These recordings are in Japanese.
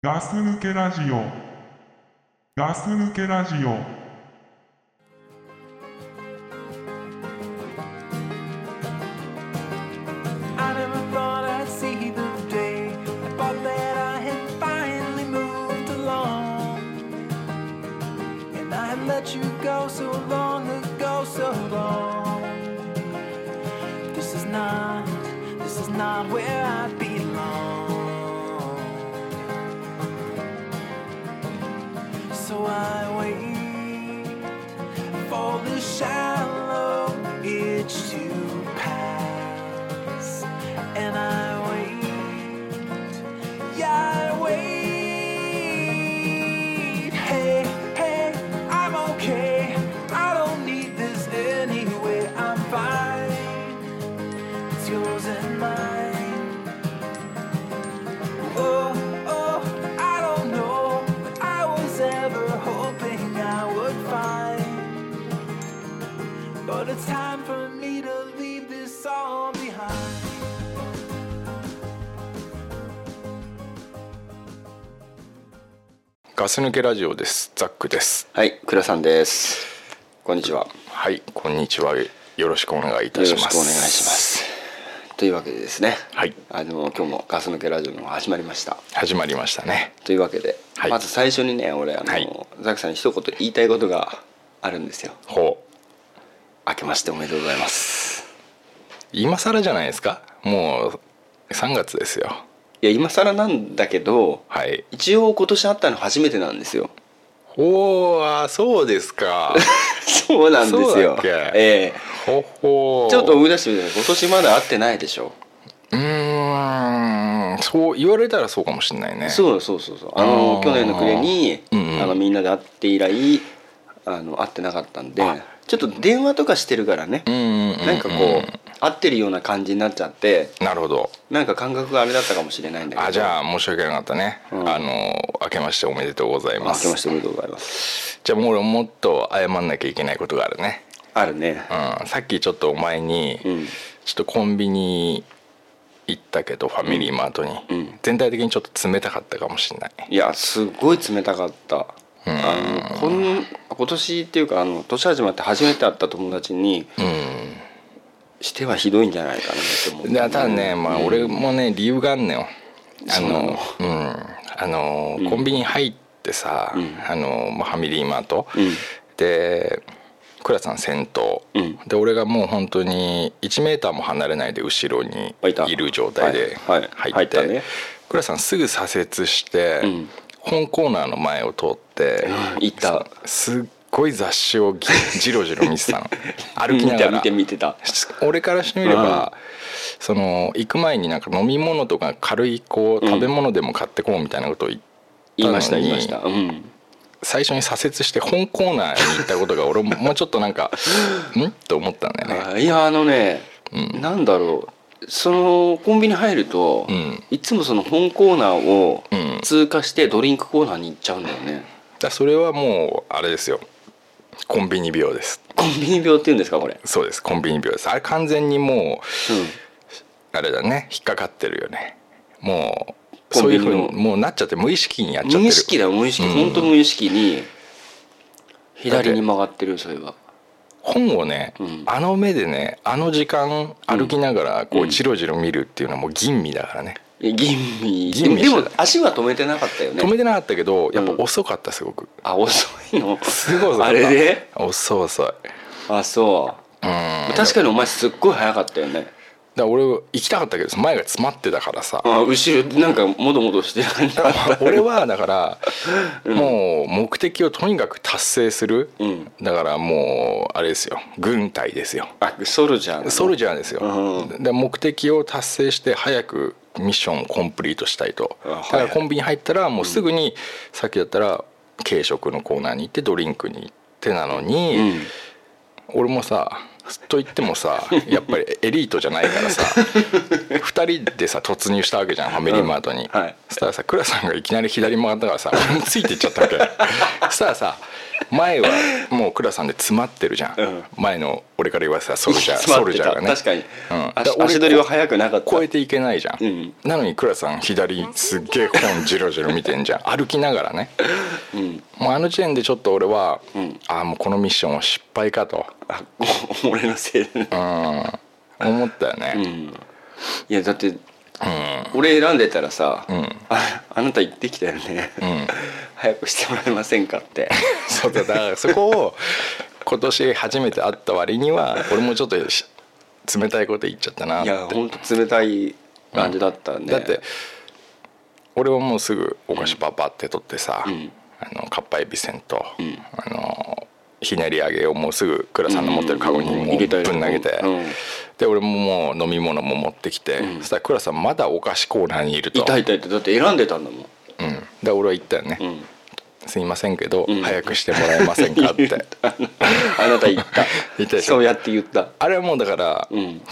ガス抜けラジオ。ガス抜けラジオ I wait for the shallow ガス抜けラジオですザックですはい、倉さんです。こんにちは。よはいこんにちはよろしくお願いいたしますろしくお願いします。というわけでですね。はいあの今日もガス抜けラジオの方始まりました。始まりましたねというわけで、はいまず最初にね、俺あの、はいザックさんに一言言いたいことがあるんですよ。ほう明けましておめでとうございます。今更じゃないですかもう3月ですよいや今更なんだけど、はい。一応今年会ったの初めてなんですよ。おーあそうですか。そうなんですよ。ええ。ほほうちょっと思い出してみて、今年まだ会ってないでしょ。うーん。そう言われたらそうかもしれないね。そうそうそうそう。あの去年の暮れに、うんうん。あのみんなで会って以来あの会ってなかったんで。あちょっと電話とかしてるからね、うんうんうんうん。なんかこう会ってるような感じになっちゃって。なるほど。なんか感覚があれだったかもしれないんだけど。あじゃあ申し訳なかったね、うん。あの明けましておめでとうございます。明けましておめでとうございます。じゃあもう俺もっと謝んなきゃいけないことがあるね。あるね。うん、さっきちょっとお前に、うん。ちょっとコンビニ行ったけどファミリーマートに、うん。全体的にちょっと冷たかったかもしれない。いやすごい冷たかったあのこん今年っていうかあの年始まって初めて会った友達にしてはひどいんじゃないかなって思って、でただね、まあ、俺もね理由があんのよ。あのの。うん。あの、コンビニ入ってさ、あのまあファミリーマート、うん。で倉さん先頭、うん。で俺がもう本当に1メーターも離れないで後ろにいる状態ではい。はい。入っ入ってたね。倉さんすぐ左折して、うん本コーナーの前を通って、うん。行った。すっごい雑誌をぎじろじろ見てたの。歩きながら。見て見てた。俺からしてみれば、その行く前になんか飲み物とか軽いこう食べ物でも買ってこうみたいなことを言ったのに、言いました言いました。うん。最初に左折して本コーナーに行ったことが俺ももうちょっとなんか ん？と思ったんだよね。あいやあのね、なんだろうそのコンビニ入ると、ん。いつもその本コーナーをうん。通過してドリンクコーナーに行っちゃうんだよね、だそれはもうあれですよ。コンビニ病です。コンビニ病っていうんですかこれ、そうです。コンビニ病です。あれ完全にもうん、うあれだね。引っかかってるよね。もうコそういうふうにもうなっちゃって無意識にやっちゃってる。無意識だよ無意識、うん。本当無意識に左に曲がってるそれは本をね、うん。あの目でねあの時間歩きながらこううんじろじろ見るっていうのはもう吟味だからね、え吟味。吟味でも足は止めてなかったよね。止めてなかったけどやっぱうん遅かったすごく、あ遅いの？すごい遅かった。あれで？遅い遅い。あそう。うん。確かにお前すっごい早かったよねだ俺行きたかったけど前が詰まってたからさ。あ後ろなんかもどもどしてる 俺はだから、もう目的をとにかく達成する、うん。だからもうあれですよ。軍隊ですよ。あソルジャーソルジャーですよ、うで目的を達成して早くミッションをコンプリートしたいと。だからコンビニ入ったらもうすぐに、さっきだったら軽食のコーナーに行ってドリンクに行ってなのに、うん。俺もさと言ってもさやっぱりエリートじゃないからさ2人でさ突入したわけじゃんファミリーマートに、うん。はい。そしたらさ倉さんがいきなり左に曲がったからさ俺もついていっちゃったわけ。そしたらさ前はもう倉さんで詰まってるじゃん、うん。前の俺から言わせたソルジャー ソルジャーがね。確かに、うん、足取りは速くなかった。超えていけないじゃん、うん。なのに倉さん左すっげえ本ジロジロ見てんじゃん。歩きながらね。うん。もうあの時点でちょっと俺は、うん。ああもうこのミッションは失敗かと、あ 俺のせいでね。うん、思ったよね、うん。いやだって俺選んでたらさ、ん。ああなた言ってきたよね、早くしてもらえませんかって。そうだだからそこを今年初めて会った割には俺もちょっとし冷たいこと言っちゃったなって。いやほんと冷たい感じだったね、だって俺はもうすぐお菓子パパって取ってさ、うん。あのかっぱえびせんと、ん。あのひねり揚げをもうすぐ倉さんの持ってるカゴにもうぶん投げて、うんで俺ももう飲み物も持ってきて、そしたら倉さんまだお菓子コーナーにいると。痛い痛いってだって選んでたんだもん。うん、で俺は言ったよね、うん。すいませんけど、ん。早くしてもらえませんかって。あなた言った。言ったそうやって言った。あれはもうだから、うん。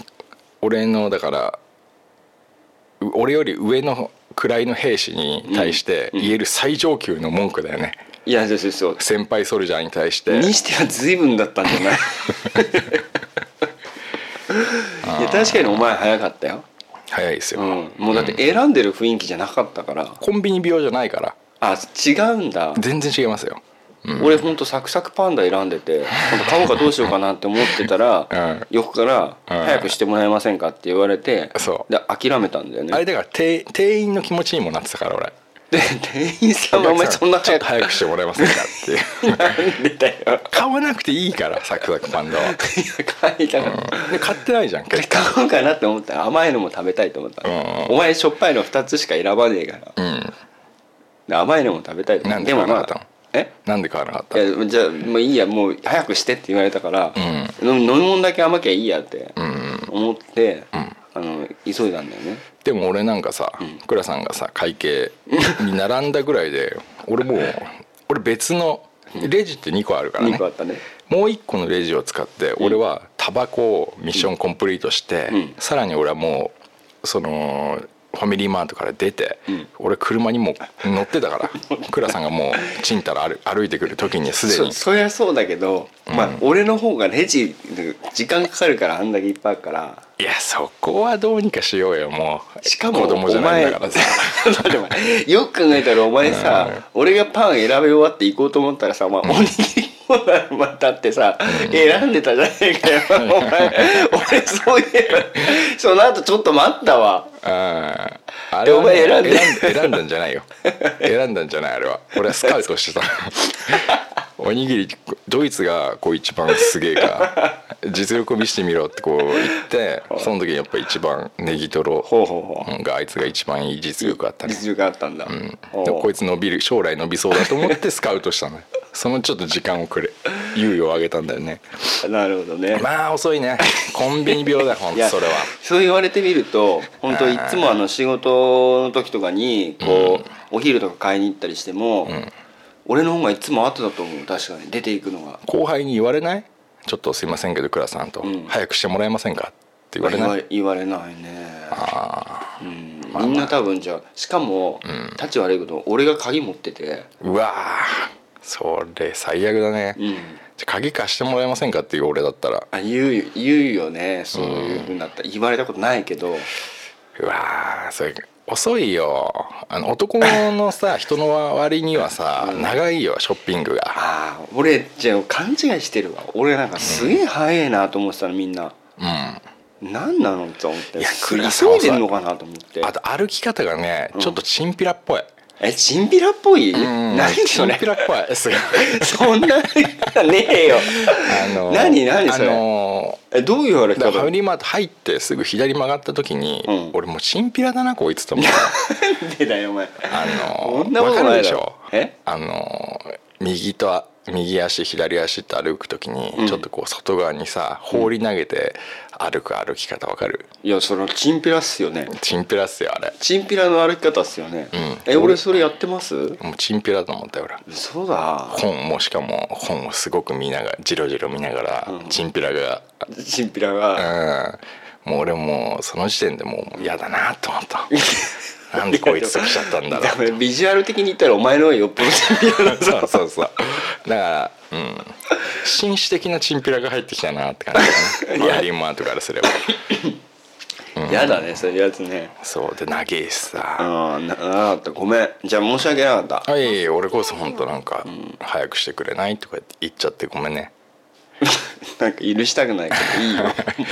俺のだからう俺より上の位の兵士に対して言える最上級の文句だよね、いやそうそうそう。先輩ソルジャーに対して。にしては随分だったんじゃない？いや確かにお前早かったよ、早いですよ、うん、もうだって選んでる雰囲気じゃなかったから、コンビニ病じゃないから。あ違うんだ。全然違いますよ。俺ほんとサクサクパンダ選んでてほんと買おうかどうしようかなって思ってたら、うん。横から「うん。早くしてもらえませんか?」って言われて、そう。で諦めたんだよね。あれだから店店員の気持ちにもなってたから俺で店員さんはお前そんなちょっ早くと早くしてもらえませんかって。い うなんでだよ。買わなくていいからサクサクパンダは、買いたかった、で買ってないじゃん買おうかなって思った。ら甘いのも食べたいと思った、うん。お前しょっぱいの2つしか選ばねえから。うん。で甘いのも食べたいと思なんでも買わなかったの？え？なんで買わなかったいやじゃあもういいやもう早くしてって言われたから、飲み飲み物だけ甘きゃいいやって思って、あの急いだんだよね。でも俺なんかさ倉、さんがさ会計に並んだぐらいで 俺もう俺別のレジって2個あるからね。2個あったね。もう1個のレジを使って俺はタバコをミッションコンプリートして、うん。さらに俺はもうそのファミリーマートから出て、ん。俺車にもう乗ってたから 倉さんがもうちんたら歩歩いてくる時にすでに。そそりゃそうだけど、まあ俺の方がレジ時間かかるからあんだけいっぱいあるからいやそこはどうにかしようよもう。しかも子供じゃないんだからさ。よく考えたらお前さ、俺がパン選べ終わって行こうと思ったらさ、まあ、おにぎり またってさ、選んでたじゃねえかよ。お前俺そういえばその後ちょっと待ったわ。ああれは、ね、お前選んで。選んだんじゃないよ。選んだんじゃないあれは。俺はスカウトしてた。おにぎりドイツがこう一番すげえか実力を見せてみろってこう言ってその時にやっぱ一番ネギトロがあいつが一番いい実力あったね。実力あったんだ、ほう。でこいつ伸びる将来伸びそうだと思ってスカウトしたのよそのちょっと時間をくれ猶予をあげたんだよね。なるほどね、まあ遅いね。コンビニ病だよほんとそれは。そう言われてみると本当いつもあの仕事の時とかにこう、お昼とか買いに行ったりしても、俺の方がいつも後だと思う。確かに。出ていくのが。後輩に言われない？ちょっとすいませんけど倉さんと、ん。早くしてもらえませんかって言われない？言われないね。うん。みんな多分じゃあしかも、立ち悪いこと俺が鍵持ってて。うわーそれ最悪だね、うん。じゃあ鍵貸してもらえませんかっていう俺だったら。あ言うよ言うよね。そういうふうになった。ら言われたことないけど。うわーそれ遅いよ。あの男のさ 人の割にはさ、長いよショッピングが。ああ俺じゃあ勘違いしてるわ。俺なんかすげえ早いなと思ってたのみんな。うん。何なのって思って。いや急いでんのかなと思って。あと歩き方がねちょっとチンピラっぽい、えチンピラっぽい、うん。何それ？チンピラっぽい。そんなねえよ。あの何何それ？あのえどういう歩き方だからファミリーマート入ってすぐ左曲がった時に、うん。俺もうチンピラだなこいつと思って でだよお前。あのそんなことないでしょ？え？あの右と右足左足って歩く時に、うん。ちょっとこう外側にさ放り投げて歩く歩き方わかる？いやそれはチンピラっすよね。チンピラっすよあれ。チンピラの歩き方っすよね、うん。え俺それやってます？もうチンピラだと思ったよ俺。そうだ。本もしかも本をすごく見ながらじろじろ見ながら、うんチンピラが。チンピラうが、ん。もう俺もうその時点でもう嫌だなと思った なんでこいつと来ちゃったんだろう。ビジュアル的に言ったらお前の方がよっぽどチンピラだそうそうそう。だからうん。紳士的なチンピラが入ってきたなって感じだね。マリリン・マートからすれば。やだねそういうやつね。そう。で長えしさ。ああななかった。ごめん。じゃあ申し訳なかった。あいえいえ俺こそ本当なんか早くしてくれないとか言っちゃってごめんね なんか許したくないけどいいよ。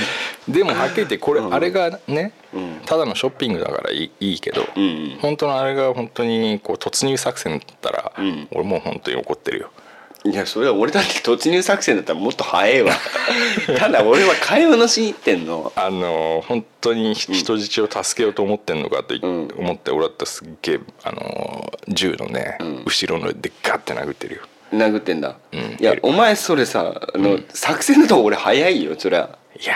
でもはっきり言ってこれ、うん。あれがね、うん。ただのショッピングだからいいいいけど、うん。本当のあれが本当にこう突入作戦だったら、うん。俺もう本当に怒ってるよ。いやそれは俺だって突入作戦だったらもっと早いわ。ただ俺は買い物しに行ってんの。あの本当に人質を助けようと思ってんのかと思って俺だったらすっげえあの銃のね、ん。後ろのでガッて殴ってるよ殴ってんだ、うん。いやお前それさあの、作戦だと俺早いよそりゃ。いや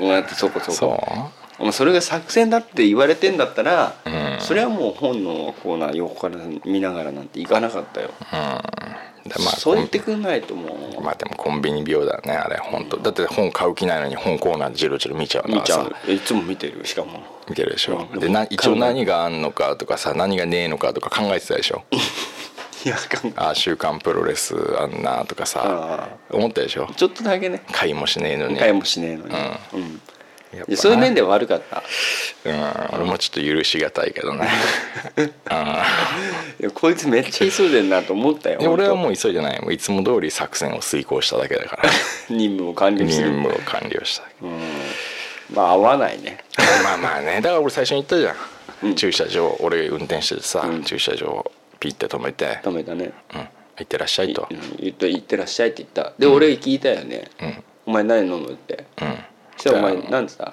お前だってそこそこそそれが作戦だって言われてんだったら、ん。それはもう本のコーナー横から見ながらなんて行かなかったよ、だまあそう言ってくんないともう、まあでもコンビニ病だねあれ本当。だって本買う気ないのに本コーナージロジロ見ちゃう見ちゃさういつも見てるしかも。見てるでしょ、うん。でな一応何があんのかとかさ何がねえのかとか考えてたでしょ。いやああ週刊プロレスあんなとかさあ思ったでしょ？ちょっとだけね。買いもしねえのに。買いもしねえのに、うん。やっぱいやそういう面では悪かった。うん。俺もちょっと許しがたいけどねあ いやこいつめっちゃ急いでんなと思ったよあ俺はうもう急いでない。もういつも通り作戦を遂行しただけだから。任務を完了任する。務を完了したうん。まあ合わないね。まあまあね。だから俺最初に言ったじゃん、うん。駐車場俺運転しててさ、うん。駐車場ピッて止めて。ダメだね「うん、行ってらっしゃい」と。うん言って言ってらっしゃいって言った。で、俺聞いたよね、うん。お前何飲むって。うん。そしたらお前何つった、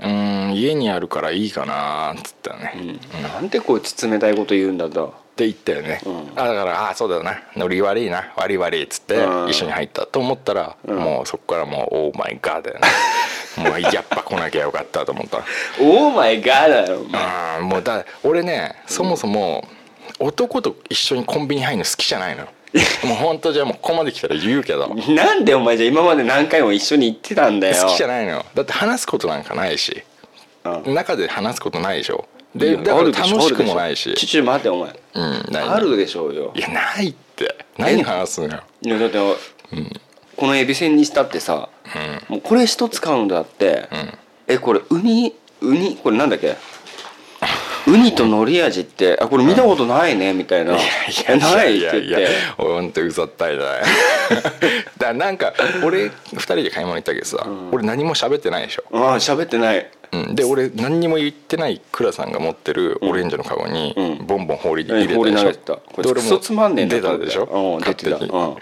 うーん家にあるからいいかなーっつったよね、うん。なんでこいつ冷たいこと言うんだと。って言ったよね、うん。あだからああそうだよな。ノリ悪いな。悪い悪いっつってうん。一緒に入ったと思ったら、うん。もうそこからもうオーマイガーだよね。もうやっぱ来なきゃよかったと思った。オーマイガーだよお前。あーもうだ俺ねそもそも男と一緒にコンビニ入るの好きじゃないのもう本当じゃあもうここまで来たら言うけど。好なんでお前じゃ今まで何回も一緒に行ってたんだよ。きじゃないのだって話すことなんかないし。うん。中で話すことないでしょ。でだから楽しくもないし。あるでょ。ちょちょ待ってお前。うんないあるでしょうよ。いやないって。何話すのよ。いやだって、このエビせんにしたってさ、もうこれ一つ買うんだって、えこれウニウニこれなんだっけ？ウニと海苔味ってあこれ見たことないねみたいな「えない」って言って。ほんとうざったい だねだなんか俺2人で買い物行ったけどさ、俺何も喋ってないでしょ、ああ喋ってない。うん、で俺何にも言ってない倉さんが持ってるオレンジのカゴにうん。ボンボン放り入れたでしょ、放り投げてた。これで俺クソつまんねえな出たでしょ。うん出てた。勝手に。うん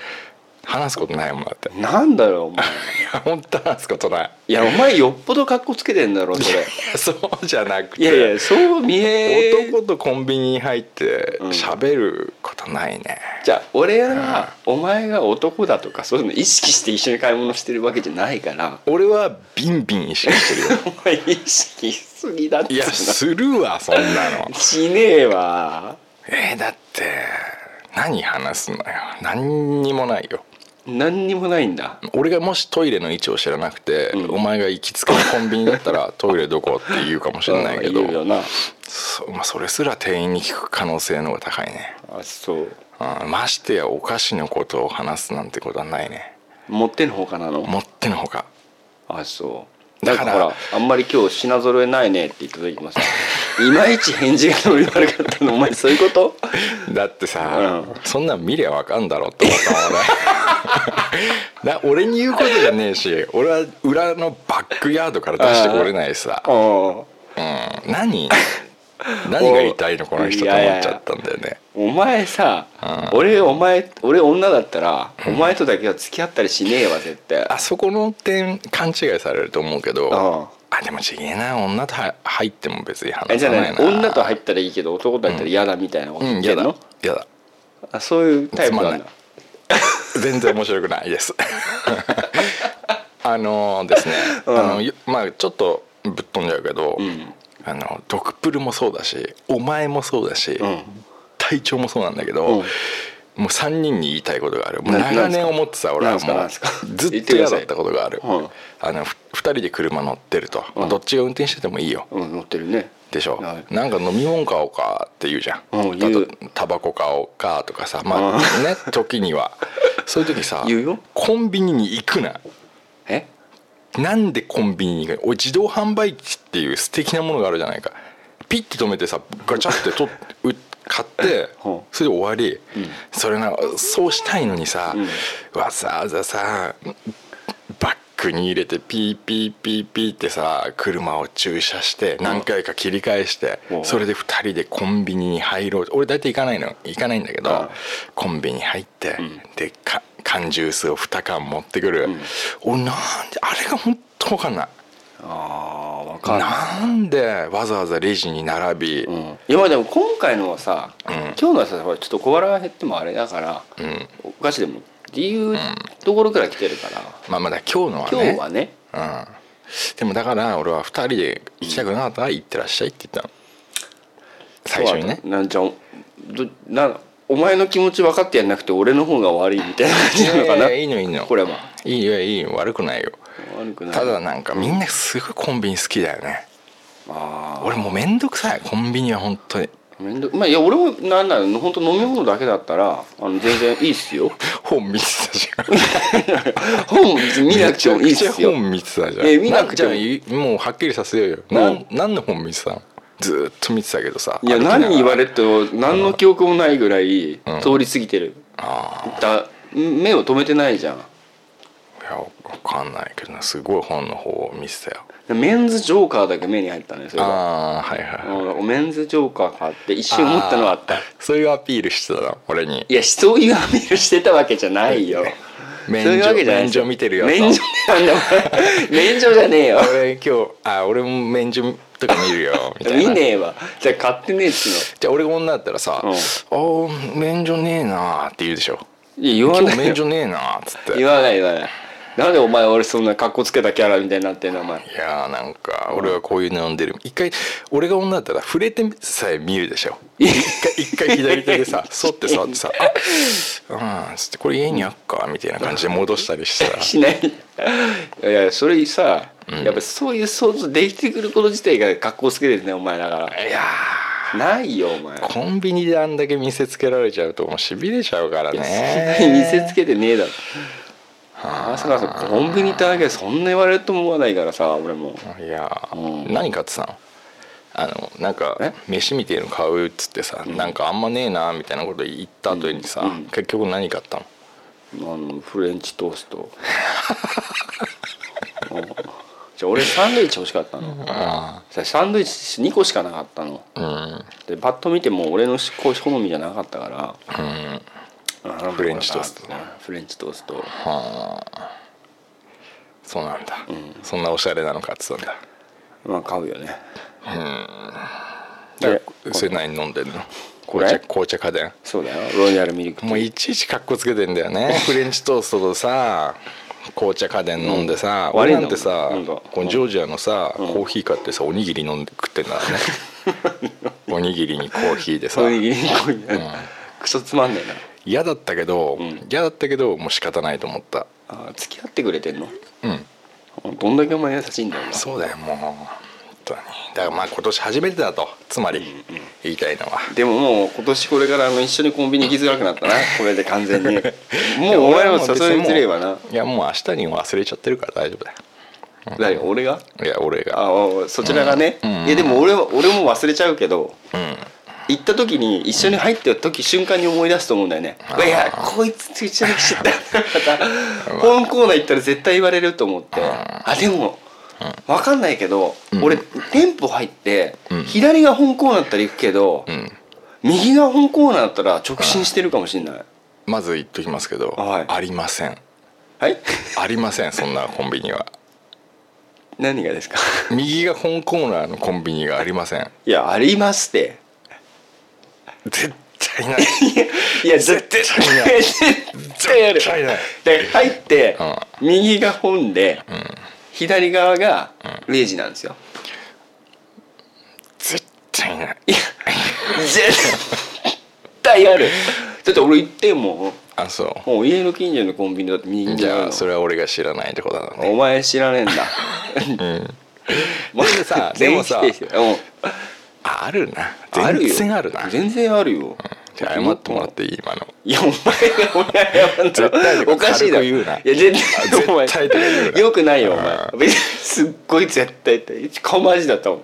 話すことないもんだって。いなんだよお前。や本当話すことない。いやお前よっぽど格好つけてんだろそれ。そうじゃなくて。いやいやそう見え。男とコンビニに入ってうん。喋ることないね、じゃあ俺はお前が男だとかそういうの意識して一緒に買い物してるわけじゃないから。俺はビンビン意識してるよ。お前意識しすぎだって。いやするわそんなの。しねえわ。えーだって何話すのよ。何にもないよ何にもないんだ。俺がもしトイレの位置を知らなくて、うん。お前が行きつけのコンビニだったらトイレどこって言うかもしれないけどそ,、まあ、それすら店員に聞く可能性の方が高いね、あそう。うん、ましてやお菓子のことを話すなんてことはないね。持ってのほかなの？もってのほか。あそう。だかららほらあんまり今日品揃えないねって言った時もさいまいち返事がノリ悪かったの。お前そういうこと？だってさ、うん。そんなん見りゃわかんだろって思ったもん俺 だ俺に言うことじゃねえし俺は裏のバックヤードから出してこれないしさ、あうん、何？何が言いたいのこの人と思っちゃったんだよね。お前さ、うん。俺お前俺女だったら、お前とだけは付き合ったりしねえわ絶対。あそこの点勘違いされると思うけどああでもちげえな女とは入っても別にえじゃあね話さないな女と入ったらいいけど男と入ったら嫌だみたいなことうん嫌だ言ってんの、嫌だ。あそういうタイプなんだ 全然面白くないです。あのですね、うん。あのよまあちょっとぶっ飛んじゃうけど、ん。あのドクプルもそうだしお前もそうだし、うん。隊長もそうなんだけど、うん。もう3人に言いたいことがある。もうな長年思ってた俺はもうずっと嫌だったことがある、うんあのふ2人で車乗ってると、どっちが運転しててもいいよ、うん乗ってるねでしょ、はい。なんか飲み物買おうかって言うじゃん、うん言う。あとタバコ買おうかとかさ。まあ ね時には。そういう時さ言うよ。コンビニに行くな。え？なんでコンビニに行くの？自動販売機っていう素敵なものがあるじゃないか。ピッて止めてさガチャってとう買ってそれで終わり、それなそうしたいのにさ、わざわざさバッグに入れてピーピーピーピーってさ車を駐車して何回か切り返してうん。それで2人でコンビニに入ろう。俺大体行かないの行かないんだけうん。どコンビニ入ってでか缶ジュースを2缶持ってくる。俺なんであれが本当分かんない。ああ分かんなんでわざわざレジに並び、うん、いやまあでも今回のはさ、ん。今日のはさちょっと小腹が減ってもあれだから、ん。お菓子でもっていうところから来てるから、まあまだ今日のはね。今日はね。うん、でもだから俺は2人で行きたくなかったら行ってらっしゃいって言ったの。最初にね。なんじゃんどなお前の気持ち分かってやんなくて俺の方が悪いみたいな感じなのかな。いやいのいいの。これは。いいよいいよ。悪くないよ。悪くない。ただなんかみんなすごいコンビニ好きだよね。あ俺もうめんどくさい。コンビニは本当にあめんどまあいや俺もなんだろう本当飲み物だけだったらあの全然いいっすよ。本見てたじゃん。本見なくてもいいっすよ。本見てたじゃん。え見なくてももうはっきりさせようよ、なん、何の本見てたの？ずーっと見てたけどさいや何言われても何の記憶もないぐらい通り過ぎてる、あだ目を止めてないじゃんやわかんないけどな。すごい本の方を見てたよ。メンズジョーカーだけ目に入ったねそれがああはいはい、うんメンズジョーカーかって一瞬思ったのはあった。そういうアピールしてたの？俺に。いやそういうアピールしてたわけじゃないよ。免除けじゃない免除見てるよと免除なんだ免除 じゃねえよ。俺今日あ俺も免除とか見るよみたいな。見ねえわ。じゃあ買ってねえっつうの。じゃあ俺が女だったらさ「うん。あー免除ねえな」って言うでしょ。いや言「今わない免除ねえな」っつって。言わない言わないなんでお前俺そんな格好つけたキャラみたいになってんのお前。いやーなんか俺はこういうの飲んでる。一回俺が女だったら触れてさえ見るでしょ。一回一回左手でさ そって触ってさ「あうん」つって「これ家にあっか」みたいな感じで戻したりしたら しない。いやそれさ、やっぱそういう想像できてくること自体が格好つけてるねお前だから。いやないよお前。ーコンビニであんだけ見せつけられちゃうともうしびれちゃうから見ねせつけてねえだろまさかさコンビニ行っただけでそんな言われると思わないからさ俺も。いやー、うん。何買ってたの？あのなんかえ？飯みてえの買うっつってさ、なんかあんまねえなみたいなこと言った後にさ、うん。うん。結局何買ったの？あのフレンチトースト。うん。じゃあ俺サンドイッチ欲しかったの。サンドイッチ2個しかなかったの。あでパッと見ても俺の好みじゃなかったから。うんフレンチトーストフレンチトースト。はあ。そうなんだ、そんなおしゃれなの買ってたんだ。まあ買うよね。ででそれ何飲んでんの？これ？紅茶紅茶家電？そうだよ。ロイヤルミルクもういちいちかっこつけてんだよね。フレンチトーストとさ紅茶家電飲んでさ、うん。俺なんてさこのジョージアのさ、コーヒー買ってさおにぎり飲んで食ってんだね。おにぎりにコーヒーでさ。おにぎりにこういうクソつまんねえな嫌だったけど、ん。嫌だったけどもう仕方ないと思った。あ付き合ってくれてんの？うん。どんだけお前優しいんだよなそうだよもう。だからまあ今年初めてだと。つまり言いたいのは、でももう今年これからあの一緒にコンビニ行きづらくなったな。これで完全に。もうお前も誘いづれえわな。いやもう明日に忘れちゃってるから大丈夫だよ。誰？俺が？いや俺が。ああそちらがね、うん。いやでも俺は俺も忘れちゃうけど。うん行った時に一緒に入ってる時瞬間に思い出すと思うんだよね。いやこいつと一緒に来ちゃった。ま た本コーナー行ったら絶対言われると思って。あでも分かんないけど、俺店舗入って、うん。左が本コーナーだったら行くけど、うん。右が本コーナーだったら直進してるかもしれない。まず言っときますけど、はい。ありません。はい？ありませんそんなコンビニは。何がですか？右が本コーナーのコンビニがありません。いやありますって絶対ない。いや絶対絶対ない。絶対やる。絶対ない。で入って、う右が本で、左側がレジなんですよ、絶対ない。いや絶対ある。だって俺行ってもあそもう家の近所のコンビニだって右うじにあるのゃあそれは俺が知らないってことだね。お前知らねえんだ。でもさでもさうんあるな。全然あるな。全然あるよ。じゃあ謝ってもらっていい今の。いやお前が俺が謝ん絶対のおかしいだろ。軽く言うな。いや絶対お前よくないよおあ前別にすっごい絶対って顔マジだったもん。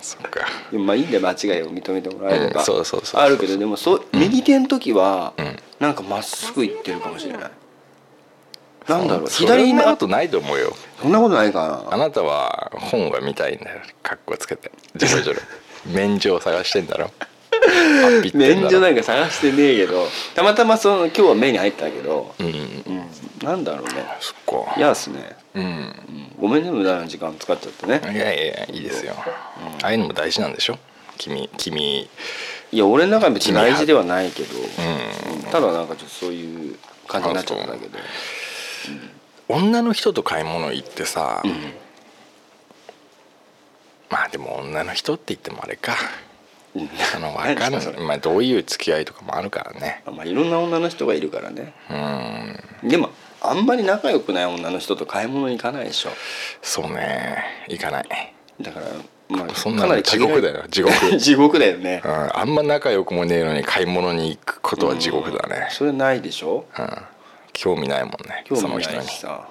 そっか。まあいいんだよ間違いを。認めてもらえれば、うんそうそうそうあるけどでもそう右手の時は、ん。なんかまっすぐ行ってるかもしれない。なんだろうそ左のんなことないと思うよそんなことないかな。あなたは本が見たいんだよ。格好つけて。ジョロジョロ。免状探してんだろ。免除なんか探してねえけど。たまたまその今日は目に入ったけど、うん。うん、なんだろうね。そっか。嫌っすね、うん。うん、ごめんね無駄な時間使っちゃってね。いやいやいやいいですよ、ああいうのも大事なんでしょ？君君。いや俺の中で別に大事ではないけど、ううん。ただなんかちょっとそういう感じになっちゃったんだけど女の人と買い物行ってさ、うん。まあでも女の人って言ってもあれか。うん。あの 分かんない。まあどういう付き合いとかもあるからね。まあいろんな女の人がいるからね。うん。でもあんまり仲良くない女の人と買い物に行かないでしょ。そうね。行かない、だからまあそんなの地獄。だよ地獄。地獄だよね。うん、あんま仲良くもねえのに買い物に行くことは地獄だね、それないでしょ。うん興味ないもんね興味ないしさ。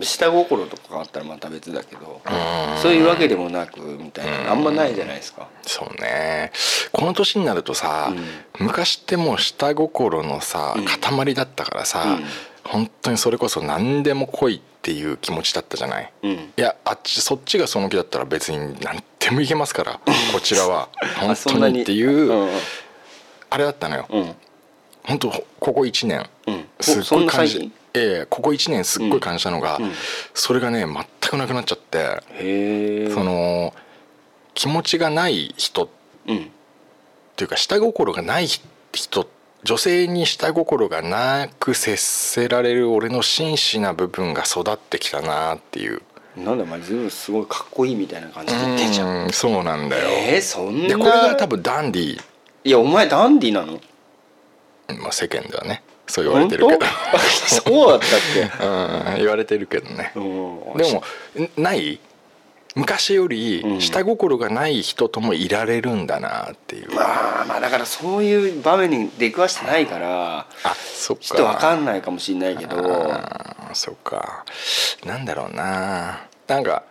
下心とかあったらまた別だけどうんそういうわけでもなくみたいなあんまないじゃないですか。そうね。この年になるとさ、昔ってもう下心のさうん。塊だったからさ、うん。本当にそれこそ何でも来いっていう気持ちだったじゃない、うん。いやあっちそっちがその気だったら別に何でもいけますからこちらは。本当にっていううん。あれだったのよ。うん本当ここ1年うん。すっごい感じええここ1年すっごい感じたのが、うん。うんそれがね全くなくなっちゃって、その気持ちがない人っうんていうか下心がない人女性に下心がなく接せられる俺の真摯な部分が育ってきたなっていう。なんだお前ずいぶんすごいかっこいいみたいな感じで言ってんじゃんそうなんだよ、えー、そんなでこれが多分ダンディいやお前ダンディなの？まあ、世間ではねそう言われてるけど。そうだったっけ？うん言われてるけどね。うんでもんない？昔よりうん。下心がない人ともいられるんだなっていう、まあまあだからそういう場面に出くわしてないからあそっか。ちょっとわかんないかもしれないけど。そっか。なんだろうな。なんか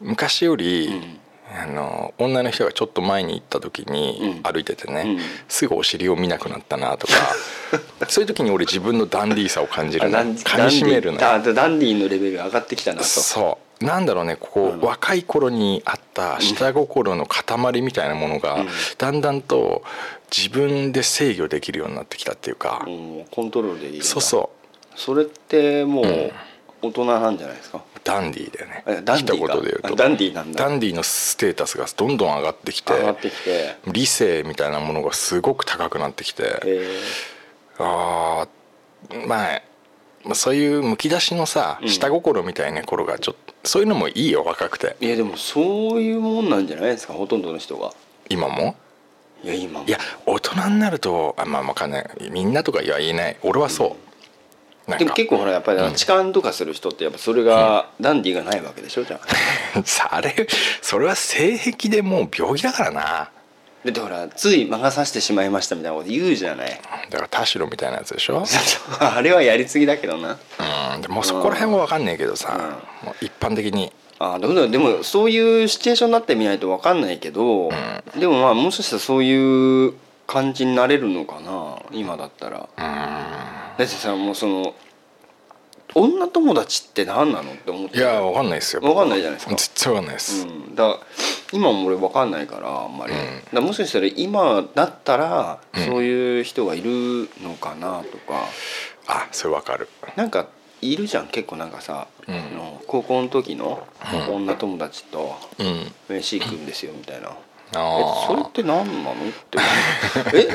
昔より、あの女の人がちょっと前に行った時にうん。歩いててね、うん。すぐお尻を見なくなったなとか そういう時に俺自分のダンディーさを感じるのダンかみしめるのよ。ダンディあダンディのレベルが上がってきたなと。そう。なんだろうねここ、うん。若い頃にあった下心の塊みたいなものが、うん。だんだんと自分で制御できるようになってきたっていうか、うんコントロールでいいそうそう。それってもんう大人なんじゃないですか？ダンディーだよね。えダンディーで言うと。あダンディーなんだ。ダンディーのステータスがどんどん上がってきて理性みたいなものがすごく高くなってきて、えああまあそういうむき出しのさうん。下心みたいな頃がちょっとそういうのもいいよ若くて。ーいやでもそういうもんなんじゃないですかほとんどの人が。今も？いや今も。いや大人になるとあまあ分かんないみんなとかいや言えない。俺はそう、なんかでも結構ほらやっぱり痴漢とかする人ってやっぱそれがダンディーがないわけでしょじゃあ。れそれは性癖でもう病気だからな。だってほらつい魔が差してしまいましたみたいなこと言うじゃない。だから田代みたいなやつでしょ。あれはやりすぎだけどな。うんでもうそこら辺は分かんないけどさ、もう一般的に。あでもでもそういうシチュエーションになってみないと分かんないけど、でもまあもしかしたらそういう感じになれるのかな今だったら、だってさもうその女友達って何なのって思って。いや分かんないですよ。分かんないじゃないですか。絶対分かんないです、うん、だから今も俺分かんないからあんまり、だからもしかしたら今だったらそういう人がいるのかなとか、あそれ分かる。なんかいるじゃん結構なんかさ、うん。あの高校の時の女友達とうん。飯行くんですよみたいな、あえそれって何なのって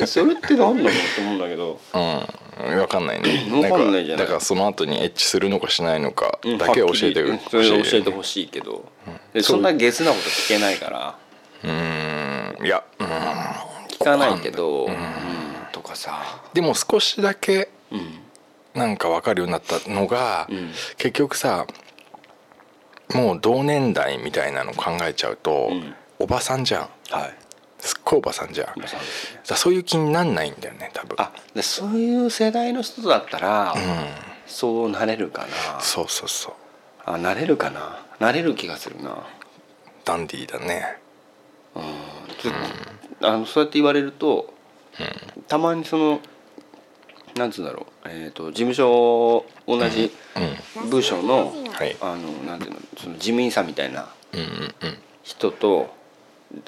えそれって何なのって思うんだけど。あうん。分かんないね。分かんないじゃない。だからその後にエッチするのかしないのかうん。だけ教えてほしい。りそれ教えてほしいけど、でそんなゲスなこと聞けないから。うーん。いやうん。聞かないけど、うん。とかさ。でも少しだけうん。なんか分かるようになったのが、うん。結局さもう同年代みたいなの考えちゃうと、うん。おばさんじゃんはい。すっごいおばさんじゃね。さそういう気になんないんだよね多分。あでそういう世代の人だったら、うん。そうなれるかな。そうそうそう。あなれるかな。なれる気がするな。ダンディーだね。うん。ちょあのそうやって言われると、たまにそのなんつうんだろう、えー、と事務所同じ部署の,、はい。あのなんていうのその事務員さんみたいなうんうんうん。人と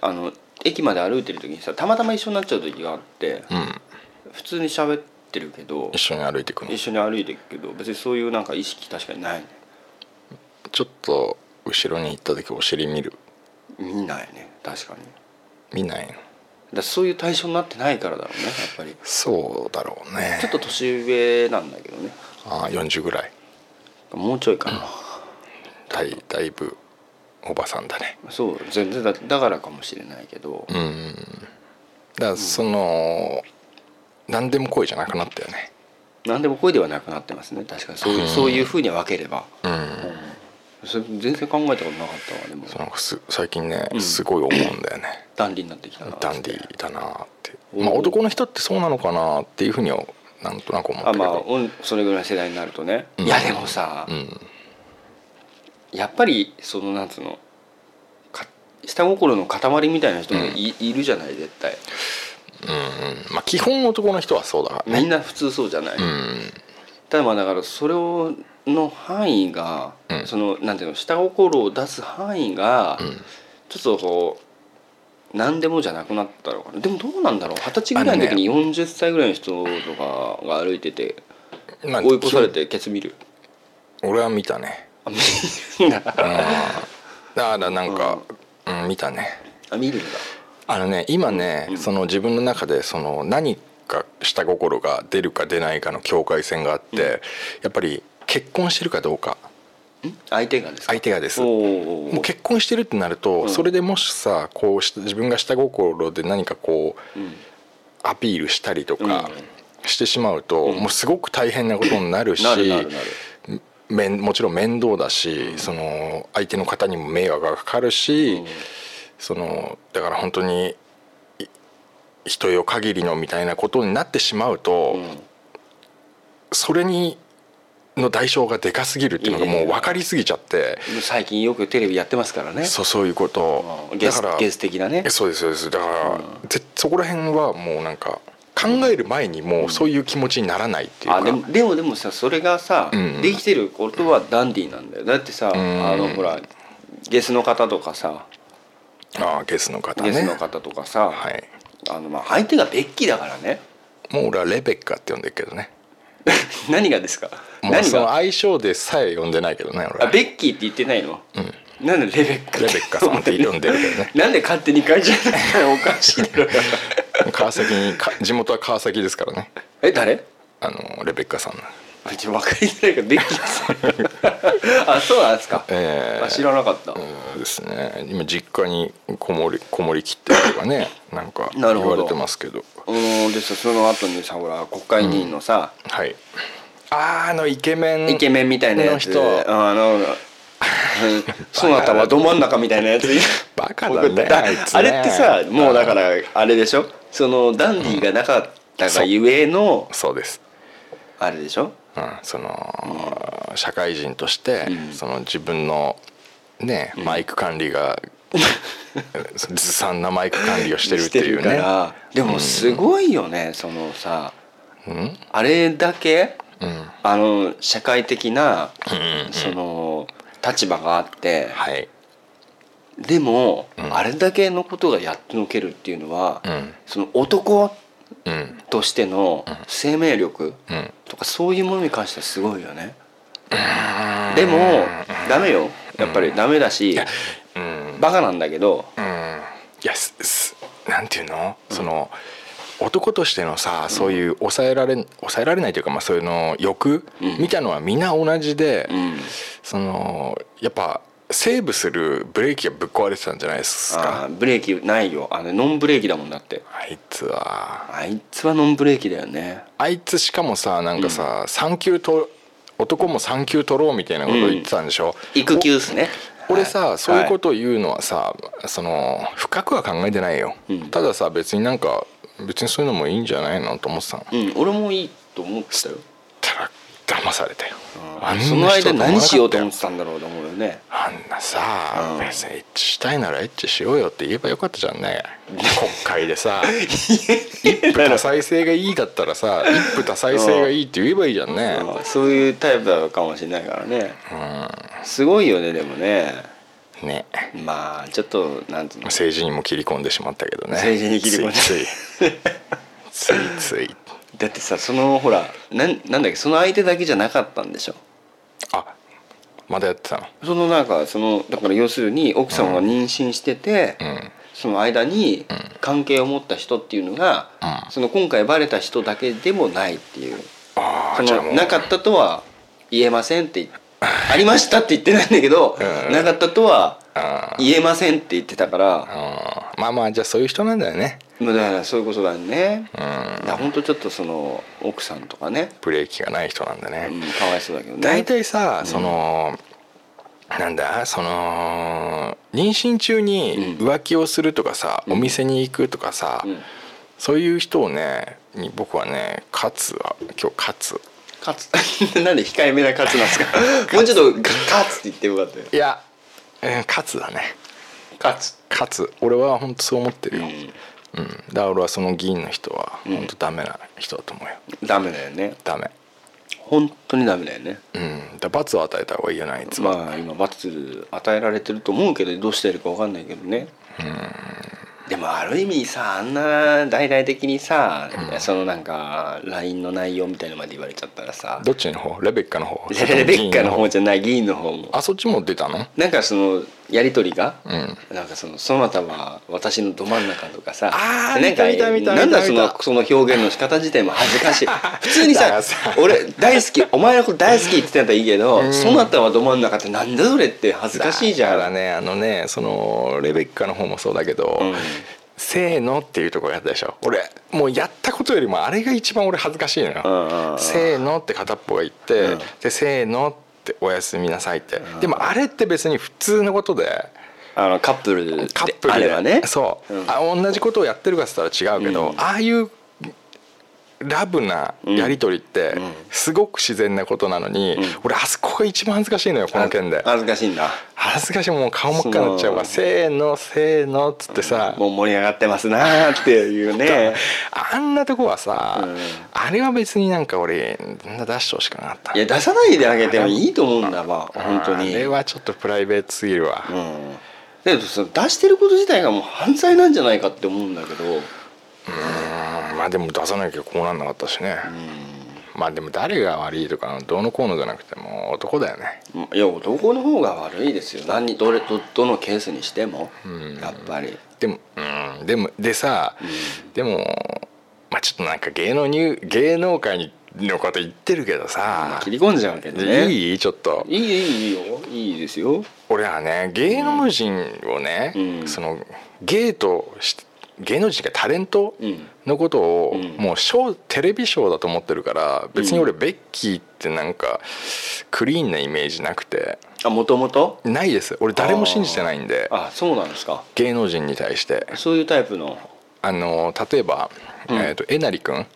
あの駅まで歩いてる時にさたまたま一緒になっちゃう時があって、うん。普通に喋ってるけど一緒に歩いていくの？一緒に歩いてるけど別にそういうなんか意識確かにない。ねちょっと後ろに行った時お尻見る？見ないね確かに。見ないの？だそういう対象になってないからだろうねやっぱり。そうだろうね。ちょっと年上なんだけどね。ああ40ぐらい。もうちょいかな、だいだいぶおばさんだね。そう全然だだからかもしれないけど、うん。だからその、何でも恋じゃなくなったよね。何でも恋ではなくなってますね。確かに。そういう,、そういうふうに分ければ、うん。それ全然考えたことなかったわでも。なんかす最近ねうん。すごい思うんだよね、ダンディになってきたなダンディーだなって、うん。まあ、男の人ってそうなのかなっていうふうにはなんとなく思ったけど、あまあうんそれぐらいの世代になるとね、うん。いやでもさ、うんやっぱりそのなんつうのか下心の塊みたいな人もい,、いるじゃない絶対。うんまあ基本男の人はそうだからね。みんな普通そうじゃない、うん。ただまあだからそれをの範囲が、うん。そのなんていうの下心を出す範囲が、うん。ちょっとこう何でもじゃなくなったのかな。でもどうなんだろう。二十歳ぐらいの時に40歳ぐらいの人とかが歩いててまあ追い越されてケツ見る。俺は見たね。あ見るんだ。だからなんか、うん、見たね。あ見るんだ。あのね今ね、うん。その自分の中でその何か下心が出るか出ないかの境界線があって、うん。やっぱり結婚してるかどうか。ん？相手がですか？相手がです。おもーう結婚してるってなると、うん。それでもしさこうし自分が下心で何かこううん。アピールしたりとかうん。してしまうと、うん。もうすごく大変なことになるしなるなるなるめんもちろん面倒だし、その相手の方にも迷惑がかかるし、うん。そのだから本当にい人よ限りのみたいなことになってしまうと、うん。それにの代償がでかすぎるっていうのがもう分かりすぎちゃって。最近よくテレビやってますからね。そうそういうこと。だからゲス的なね。えそうですそうです。だから、ぜそこら辺はもうなんか考える前にもうそういう気持ちにならないっていうか、あでもでもでもさそれがさ、うん。できてることはダンディーなんだよ。だってさ、ん。あのほらゲスの方とかさ。ああゲスの方ね。ゲスの方とかさ、はい。あのまあ相手がベッキーだからね。もう俺はレベッカって呼んでるけどね。何がですか？もう何が？その相性でさえ呼んでないけどね俺あはベッキーって言ってないの、なんでレベッカ？レベッカさんって呼んでるけどね。なんで勝手に変えちゃったのおかしいだろ川崎にか地元は川崎ですからね。え誰？あのレベッカさん あち分かりづらいからベッキーあそうなんですか、ええ。あ知らなかった、ですね。今実家にこもりこもりきってるとかねなんか言われてますけど。うんでさその後にさほら国会議員のさ、はい。あーあのイケメンイケメンみたいなやつ。あの うんそなたはど真ん中みたいなやつ。バカだね。あれってさもうだからあれでしょ？そのダンディーがなかったがゆえのそう。です。あれでしょ？うん、その、社会人として、うん。その自分のねマイク管理が、ずさんなマイク管理をしてるっていうね。でもすごいよねそのさうん。あれだけうん。あの社会的なうん。その立場があってはいでもうん。あれだけのことがやってのけるっていうのはうん。その男うん。としての生命力うん。とかそういうものに関してはすごいよね。でもダメよ。やっぱりダメだしうん。バカなんだけど。うん。いやなんていうの、その男としてのさそういう抑えられ抑えられないというか、まあ、そういうの欲、うん。みたいのはみんな同じで、うん。そのやっぱセーブするブレーキがぶっ壊れてたんじゃないですあかーブレーキないよ。あのノンブレーキだもんだって。あいつは。あいつはノンブレーキだよね。あいつしかもさなんかさ、産休と男も産休取ろうみたいなこと言ってたんでしょ、育休っすね。俺さ、そういうことを言うのはさその深くは考えてないよ、うん。たださ別になんか別にそういうのもいいんじゃないのと思ってたの。うん。俺もいいと思ってたよ騙されたよ。あんその間何しようと思思ってたんだろうと思うよね。あんなさ、うん。別にエッチしたいならエッチしようよって言えばよかったじゃんね。国会でさ 一夫多妻制がいいだったらさ一夫多妻制がいいって言えばいいじゃんね。うん。そういうタイプなのかもしれないからね。すごいよねでもね。ね。まあちょっとなんていうの。政治にも切り込んでしまったけどね。政治に切り込んで。ついつい。ついついだってさそのほらなんなんだっけその相手だけじゃなかったんでしょ？あまだやってたの？そのなんかそのだから要するに奥さんが妊娠してて、うん。その間に関係を持った人っていうのが、うん。その今回バレた人だけでもないっていう。そああじゃあもう。のなかったとは言えませんって言ありましたって言ってないんだけど、うん。なかったとはあ言えませんって言ってたから、あまあまあじゃあそういう人なんだよね。まあだからそういうことだよね、うん。だから本当ちょっとその奥さんとかね、ブレーキがない人なんだね、うん、かわいそうだけどね。大体さその、なんだ？その妊娠中にうん。浮気をするとかさ、お店に行くとかさ、うん。そういう人をねに僕はね勝つは今日勝つ。勝つ。なんで控えめな勝つなんですか？もうちょっと勝つって言ってよかったよ。いや、えー勝つだね。勝つ。勝つ。俺は本当そう思ってるよ、ううん。んだから俺はその議員の人はうん。本当ダメな人だと思うよ、ダメだよね。ダメ。本当にダメだよね。うん。だ罰を与えた方がいいよないつも、まあ今罰与えられてると思うけどどうしてるかわかんないけどね。でもある意味さあんな大々的にさ、そのなんか LINE の内容みたいのまで言われちゃったらさ。どっちの方？レベッカの方？レベッカの方ゃじゃない議員の方も。あそっちも出たの？なんかそのやり取りが、うん。なんかその「そなたは私のど真ん中」とかさ。あーなんか見た見た見たなんだそのその表現の仕方自体も恥ずかしい。普通にささ俺大好きお前のこと大好きって言ってたらいいけど「ん。そなたはど真ん中」ってなんだそれって恥ずかしいじゃん。だからねあのねそのレベッカの方もそうだけど、うん。せーのっていうところやったでしょ。俺もうやったことよりもあれが一番俺恥ずかしいのよ、うんうんうん。せーのって片っぽが言って、うん。でせーのっておやすみなさいって、でもあれって別に普通のことで。あのカップルでカップルね。そう、うん。あ同じことをやってるかっつったら違うけど、うん。ああいうラブなやり取りってうん。すごく自然なことなのに、うん。俺あそこが一番恥ずかしいのよこの件で。恥ずかしいんだ。恥ずかしい。もう顔真っ赤になっちゃうわ。そせーのせーのっつってさ、もう盛り上がってますなーっていうね。あんなとこはさ、うん。あれは別になんか俺そんな出してほしくなかった。いや出さないであげてもいいと思うんだわ本当に。あれはちょっとプライベートすぎるわ、うん。だけど出してること自体がもう犯罪なんじゃないかって思うんだけどうん。まあでも出さなきゃこうなんなかったしね、まあでも誰が悪いとかどうのこうのじゃなくても男だよね。いや男の方が悪いですよ。何にどれどどのケースにしても、やっぱり。でもうん。でもでさ、でもまあちょっとなんか芸能に芸能界にのこと言ってるけどさ、切り込んじゃうけどね。いい？いちょっと。いいいいいいよ。いいですよ。俺はね芸能人をね、うん。その芸とし芸能人がタレントうん。のことを、うん。もうショーテレビショーだと思ってるから別に俺ベッキーってなんかクリーンなイメージなくて。あもともとないです。俺誰も信じてないんで。あそうなんですか？芸能人に対して。そういうタイプの？あの例えば、うん。えー、とえなりくん。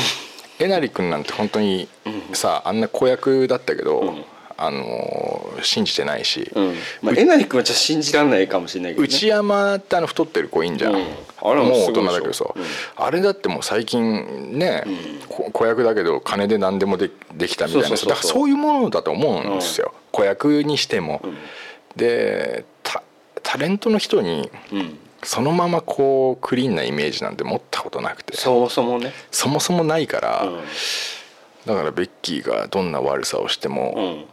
えなりくんなんて本当にさあんな子役だったけど、うん。あの信じてないし、うん。まあえなり君はちょっと信じられないかもしれないけど、ね、内山ってあの太ってる子いいんじゃん、うんあれももう大人だけどさ、うん。あれだってもう最近ね、うん。こ子役だけど金で何でもでできたみたいなだからそういうものだと思うんですよ、子役にしても。うん。でタタレントの人にうん。そのままこうクリーンなイメージなんて持ったことなくて。そもそもね。そもそもないから、うん。だからベッキーがどんな悪さをしても、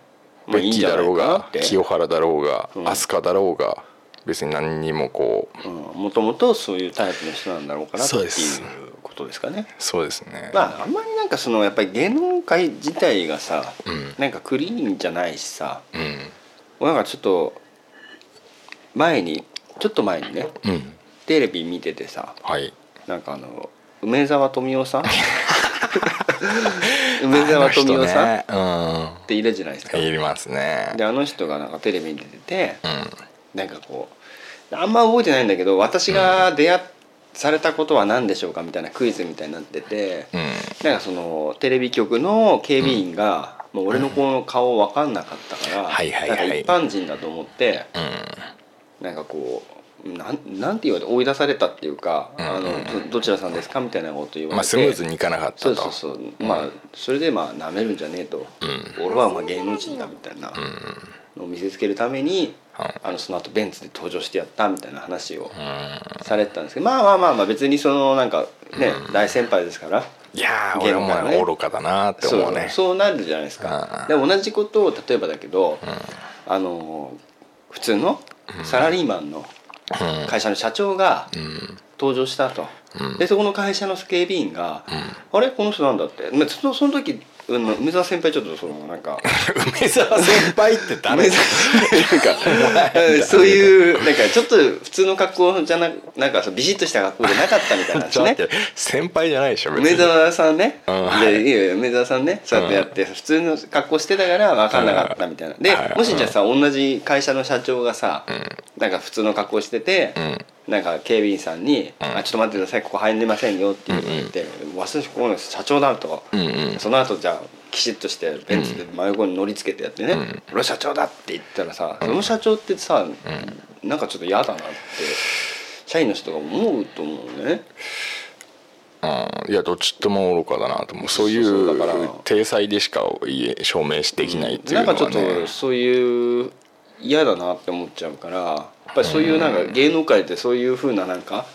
うん。ベッキーだろうがま清原だろうがうん。飛鳥だろうが別に何にもこうもともとそういうタイプの人なんだろうかなっていうことですかね。そうですね、まああんまりなんかそのやっぱり芸能界自体がさ、うん。なんかクリーンじゃないしさうん。なんかちょっと前にちょっと前にねうん。テレビ見ててさはい。なんかあの梅沢富美男さん？梅沢富美男さん？っん、ているじゃないですか。うん、いりますね。であの人がなんかテレビに出ててうんなんかこうあんま覚えてないんだけど私が出会っされたことは何でしょうかみたいなクイズみたいになってて、うん。なんかそのテレビ局の警備員が、もう俺の子の顔分かんなかったから、はいはいはい。なんか一般人だと思ってうん。なんかこうなんなんて言われて追い出されたっていうか「うんあのどどちらさんですか?」みたいなこと言われて、まあスムーズにいかなかったと。そうそうそう、まあそれでまあなめるんじゃねえと、俺はまあ芸能人だみたいなのを見せつけるために、あのその後ベンツで登場してやったみたいな話をされてたんですけどまあまあまあまあ別にそのなんかね、大先輩ですから。いやー俺も愚かだなってそう思うね。そうなるじゃないですか。でも同じことを例えばだけど、あの普通のサラリーマンの会社の社長が登場したと、でそこの会社の警備員が「あれ？この人なんだ?」って。まあそのその時うん梅沢先輩ちょっとそのなんか。梅沢先輩って誰？なんかうんそういうなんかちょっと普通の格好じゃななんかそうビシッとした格好じゃなかったみたいなんですね先輩じゃないでしょ梅沢さんね、うん。でい。いよ梅沢さんねそうやってやって、普通の格好してたから分かんなかったみたいな、で、はい。もしじゃあさ同じ会社の社長がさ、なんか普通の格好してて、なんか警備員さんに「あちょっと待ってくださいここ入れませんよ」って言って「私ここの社長だ」と、その後じゃあきちっとしてベンツで真横に乗りつけてやってね「俺は社長だ」って言ったらさ、その社長ってさ、なんかちょっと嫌だなって社員の人が思うと思うね。うん。いやどっちとも愚かだなと思う。そういそう体裁でしか証明できないっていなうんのはかちょっねとそういう嫌だなって思っちゃうからやっぱりそういうなんか芸能界でそういうふうななんか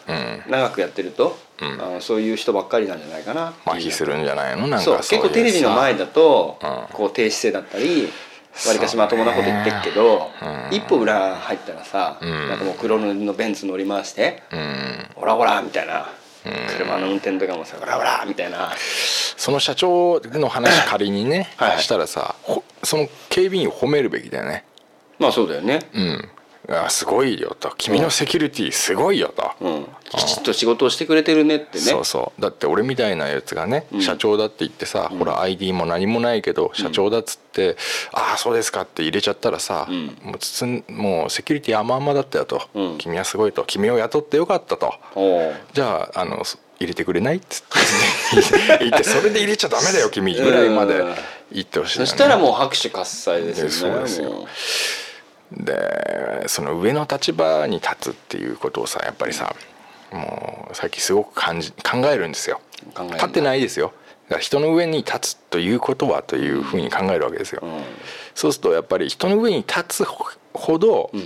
長くやってると、あのそういう人ばっかりなんじゃないかな麻痺するんじゃないの？なんかそう結構テレビの前だと、うん。こう低姿勢だったりわりかしまともなこと言ってるけど、一歩裏入ったらさ、ん。なんかもう黒塗りのベンツ乗り回してうん「オラオラ」みたいな、車の運転とかもさ「オラオラ」みたいな。その社長の話仮にねはいはい。したらさほその警備員を褒めるべきだよねまあそうだよね。うん。あすごいよと。君のセキュリティすごいよと、うん、きちっと仕事をしてくれてるねってね。そうそう。だって俺みたいなやつがね、社長だって言ってさ、ほら ID も何もないけど社長だっつって「ああそうですか」って入れちゃったらさ、もう包んもうセキュリティ甘々だったよと、うん。君はすごいと。君を雇ってよかったと。じゃああのそ入れてくれないっつって。言ってそれで入れちゃダメだよ君。ぐらいまで言ってほしいよね、そしたらもう拍手喝采ですよねそうですよ。もでその上の立場に立つっていうことをさやっぱりさもうさっきすごく感じ考えるんですよ。立ってないですよ。だから人の上に立つということはというふうに考えるわけですよ、う、うん。そうするとやっぱり人の上に立つほど、ん。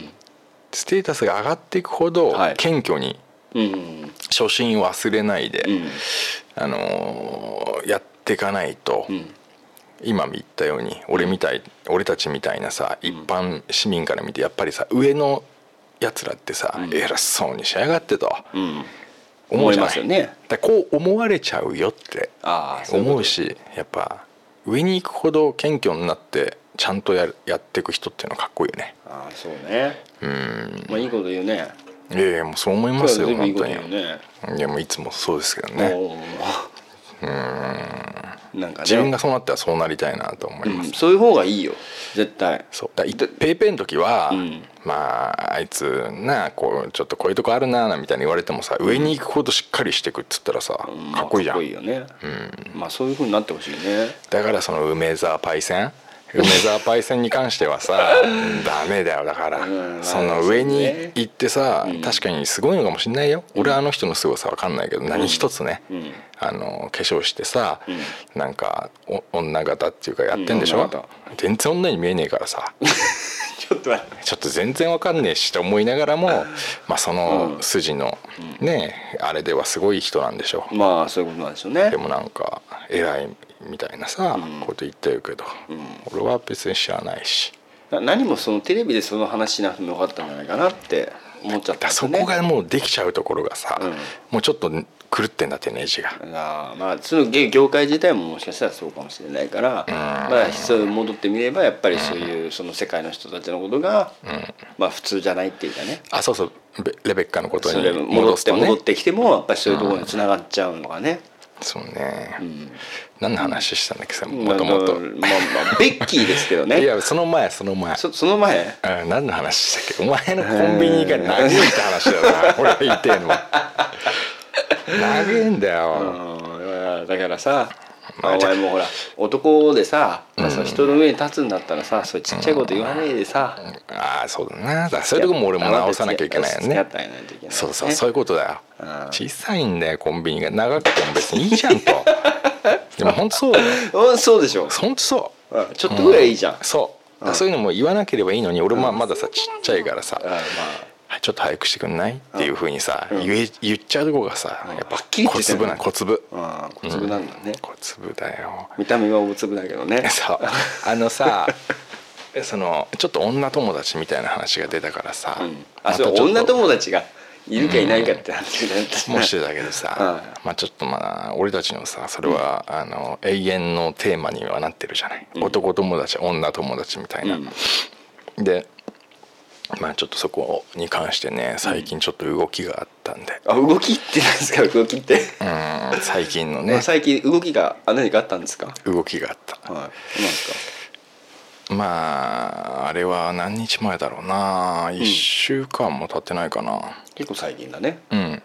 ステータスが上がっていくほどはい。謙虚にうん。初心を忘れないで、うん。あのーやっていかないと、うん今言ったように俺みたい俺たちみたいなさ一般市民から見てやっぱりさ上のやつらってさ、偉そうにしやがってと。うん。思うじゃない。思いますよね。だこう思われちゃうよって思うしやっぱ上に行くほど謙虚になってちゃんとやるやっていく人っていうのはかっこいいよね。ああそうね。うん。まあいいこと言うね。いやいやもうそう思いますよ本当に。いやもういつもそうですけどね。おうなんかね。自分がそうなったらそうなりたいなと思います、うんそういう方がいいよ絶対。そう。だいペイペイの時は、うん。まああいつなこうちょっとこういうとこあるなみたいに言われてもさ上に行くほどしっかりしてくっつったらさ、うんかっこいいじゃん、まあかっこいいよね。まあそういう風になってほしいね。だからその梅沢パイセン梅沢パイセンに関してはさ ダメだよだから、うんその上に行ってさ、確かにすごいのかもしんないよ、俺はあの人の凄さわかんないけど何一つね、ん。あの化粧してさ、なんかお女形っていうかやってんでしょ、うん全然女に見えねえからさ。ちょっとちょっと全然わかんねえしと思いながらも、まあ、その筋のね、あれではすごい人なんでしょ？う、まあそういうことなんでしょうね。でもなんか偉いみたいなさ、こと言ってるけど、俺は別に知らないし。な何もそのテレビでその話しなくてもよかったんじゃないかなって思っちゃったね。そこがもうできちゃうところがさ、うん。もうちょっと狂ってんだってネジが。あーまあその業業界自体ももしかしたらそうかもしれないから、まあそう戻ってみればやっぱりそういうその世界の人たちのことが、まあ普通じゃないっていうかね。あそうそう。ベレベッカのことに戻戻すとね。って戻ってきてもやっぱりそういうところにつながっちゃうのがね、そうね、ん何の話したんだっけもともとまあまあベッキーですけどね。いやその前その前。そその前？あ何の話したっけ？お前のコンビニが長いって話だよな。俺が言ってんの長いんだよ、うんだからさまあお前もほら男でさ、まあ人の上に立つんだったらさそういうちっちゃいこと言わないでさ、ああそうだな。だそういうとこも俺も直さなきゃいけないよね。そうそうそういうことだよ。うん。小さいんだよコンビニが。長くても別にいいじゃんと。でも本当そううんそうでしょ？本当そう。うん。ちょっとぐらいいいじゃん、そう。そういうのも言わなければいいのに俺まあまださちっちゃいからさ。あまあはいちょっと早くしてくんない？っていうふうにさうん。言え言っちゃうとこがさやっぱはっきり言ってたよ小粒な小粒。ああ小粒なんだね、小粒だよ。見た目は大粒だけどね。そう。あのさ そのちょっと女友達みたいな話が出たからさ、うん、あそう女友達がいるかいないかって話だったもうしてたけどさ、はまあちょっとまあ俺たちのさそれは、あの永遠のテーマにはなってるじゃない、うん。男友達女友達みたいな、でまあちょっとそこに関してね最近ちょっと動きがあったんで、あ動きってなんですか？動きって、うん最近のまねあ最近動きがあ何かあったんですか？動きがあった。はい。なんですか？まああれは何日前だろうな。1週間も経ってないかな。結構最近だね。うん、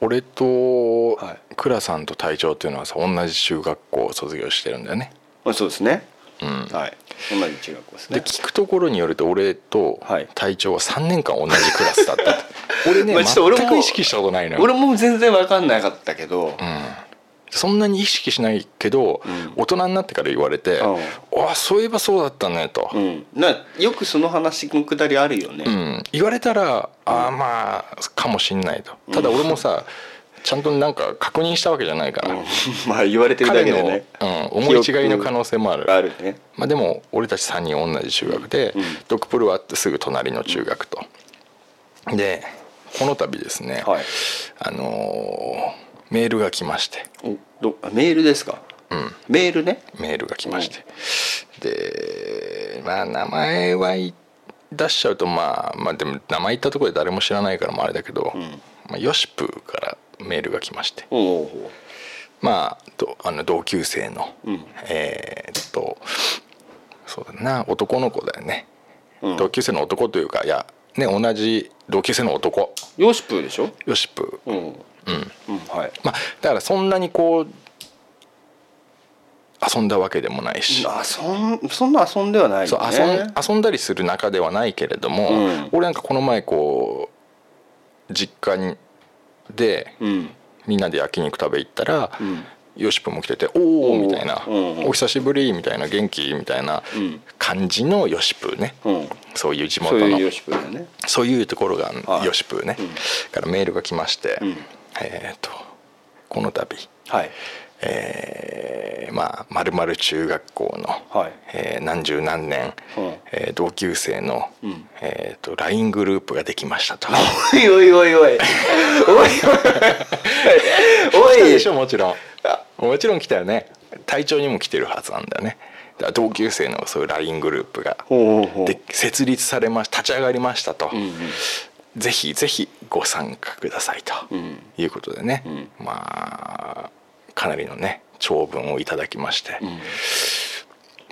俺とはい。倉さんと隊長っていうのはさ同じ中学校を卒業してるんだよね。まあそうですねうん。はい。同じ中学校ですね。で聞くところによると俺とはい。隊長は3年間同じクラスだったって 俺ねまあ全く意識したことないのよ。俺も全然分かんなかったけど、うん、そんなに意識しないけど、うん。大人になってから言われて「うん。あそういえばそうだったね」と、うん、なよくその話のくだりあるよね、うん。言われたら「ああまあかもしんない」と。ただ俺もさちゃんとなんか確認したわけじゃないから、うん。まあ言われてるだけでね。うん、思い違いの可能性もある。あるね。まあ、でも俺たち3人同じ中学で、うん。ドクプルはあってすぐ隣の中学と、でこの度ですね、はい。あのーメールが来まして、おどあメールですか？うん、メールね？メールが来まして、でまあ名前はい出しちゃうとまあまあでも名前言ったところで誰も知らないからもあれだけど、ん。まあ、ヨシプーからメールが来まして。まあどあの同級生の、うん。えーっとそうだな男の子だよね、うん。同級生の男というかいやね同じ同級生の男。ヨシプーでしょ？ヨシプー。うん。うん。うんはい。まあだからそんなにこう遊んだわけでもないし、あそんそんな遊んではないそうよ遊んね遊んだりする仲ではないけれども、うん。俺なんかこの前こう実家にでうん。みんなで焼肉食べ行ったら、うん。ヨシプも来てて「おお」みたいな。うん「お久しぶり」みたいな「元気?」みたいなうん。感じのヨシプね、うん。そういう地元の。そういうところがはい。ヨシプね、うん。からメールが来まして、うん。えっ、とこの度はいえーまあまるまる中学校の、はい。えー何十何年、うん。えー同級生の、うん。えー、と LINE グループができましたと。おいおいおいおい。おいおい。おいでしょもちろん。もちろん来たよね。隊長にも来てるはずなんだよね。同級生のそういう LINE グループが。で設立されまし立ち上がりましたと、うんうん。ぜひぜひご参加くださいとうん。いうことでね、うん。まあかなりのね長文をいただきまして、うん。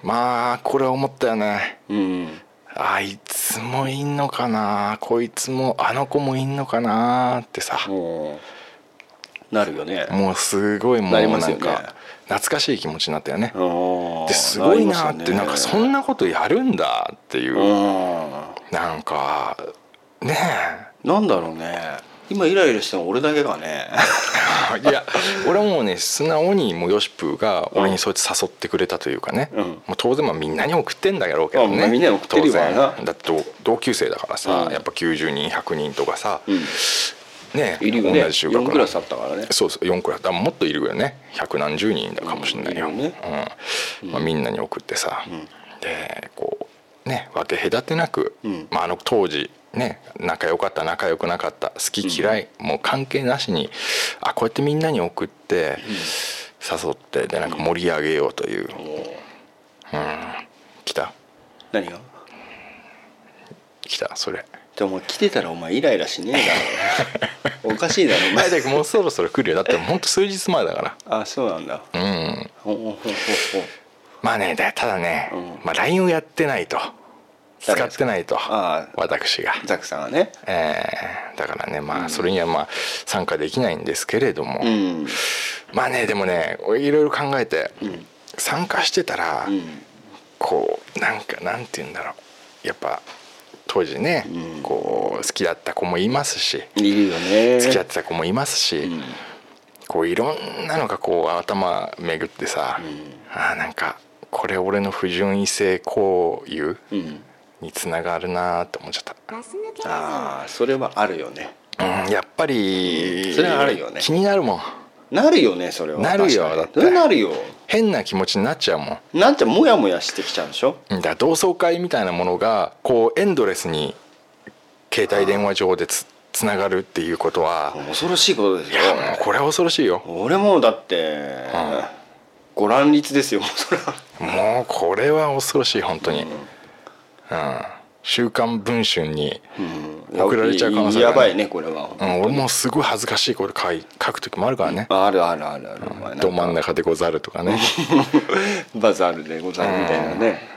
まあこれは思ったよね。うん。あいつもいんのかな？こいつもあの子もいんのかな？ってさ、なるよね。もうすごいもうなんか懐かしい気持ちになったよね。うんですごいなってりなんかそんなことやるんだっていう、なんかねなんだろうね今イライラしても俺だけがね。え いや俺はもうね素直にもうヨシプーが俺にそうやって誘ってくれたというかね、うん。もう当然まあみんなに送ってんだろうけどまあねみんなに送ってるだって同同級生だからさ、うん。やっぱ90人100人とかさ、うん。ねいるよね。同じ中学の。4クラスあったからね。そうそう4クラス。だもっといるよね。百何十人だかもしれないよ、うん。いるようん。まあ、みんなに送ってさ、ん。でこうね分け隔てなく、うん。まあ、あの当時ね仲良かった仲良くなかった好き嫌い、もう関係なしにあこうやってみんなに送って、誘ってでなんか盛り上げようという、うん、来た。何が？来たそれ。でも来てたらお前イライラしねえだろ。おかしいだろお前。前だけもうそろそろ来るよ。だってほんと数日前だかあそうなんだ。らうんまあねだただね、うん。まあ、LINE をやってないと使誰ってないと。ああ。私が。ザックさんがね。えーだからねまあそれにはまあ参加できないんですけれども、うん。まあねでもね俺いろいろ考えて、ん。参加してたら、うん。こうなんかなんて言うんだろう。やっぱ当時ね、うん。こう好きだった子もいますし。いる付き合ってた子もいますし、うん。こういろんなのがこう頭巡ってさ、あーなんかこれ俺の不純異性交友うんにつながるなーって思っちゃった。ああそれはあるよね。うん、やっぱり、それはあるよね。気になるもん。なるよねそれは。なるよだって。なるよ。変な気持ちになっちゃうもん。なんちゃモヤモヤしてきちゃうでしょ。だ同窓会みたいなものがこうエンドレスに携帯電話上でつつながるっていうことは恐ろしいことですいよやもうこれは恐ろしいよ。俺もだって、ご乱立ですよもうこれは恐ろしい本当に。うん「週刊文春」に、送られちゃう可能性がある。やばいねこれは、うん、俺もすごい恥ずかしいこれ書い書く時もあるからね。あるあるあるある、お前なんか。ど真ん中でござるとかね。バザールでござるみたいなね、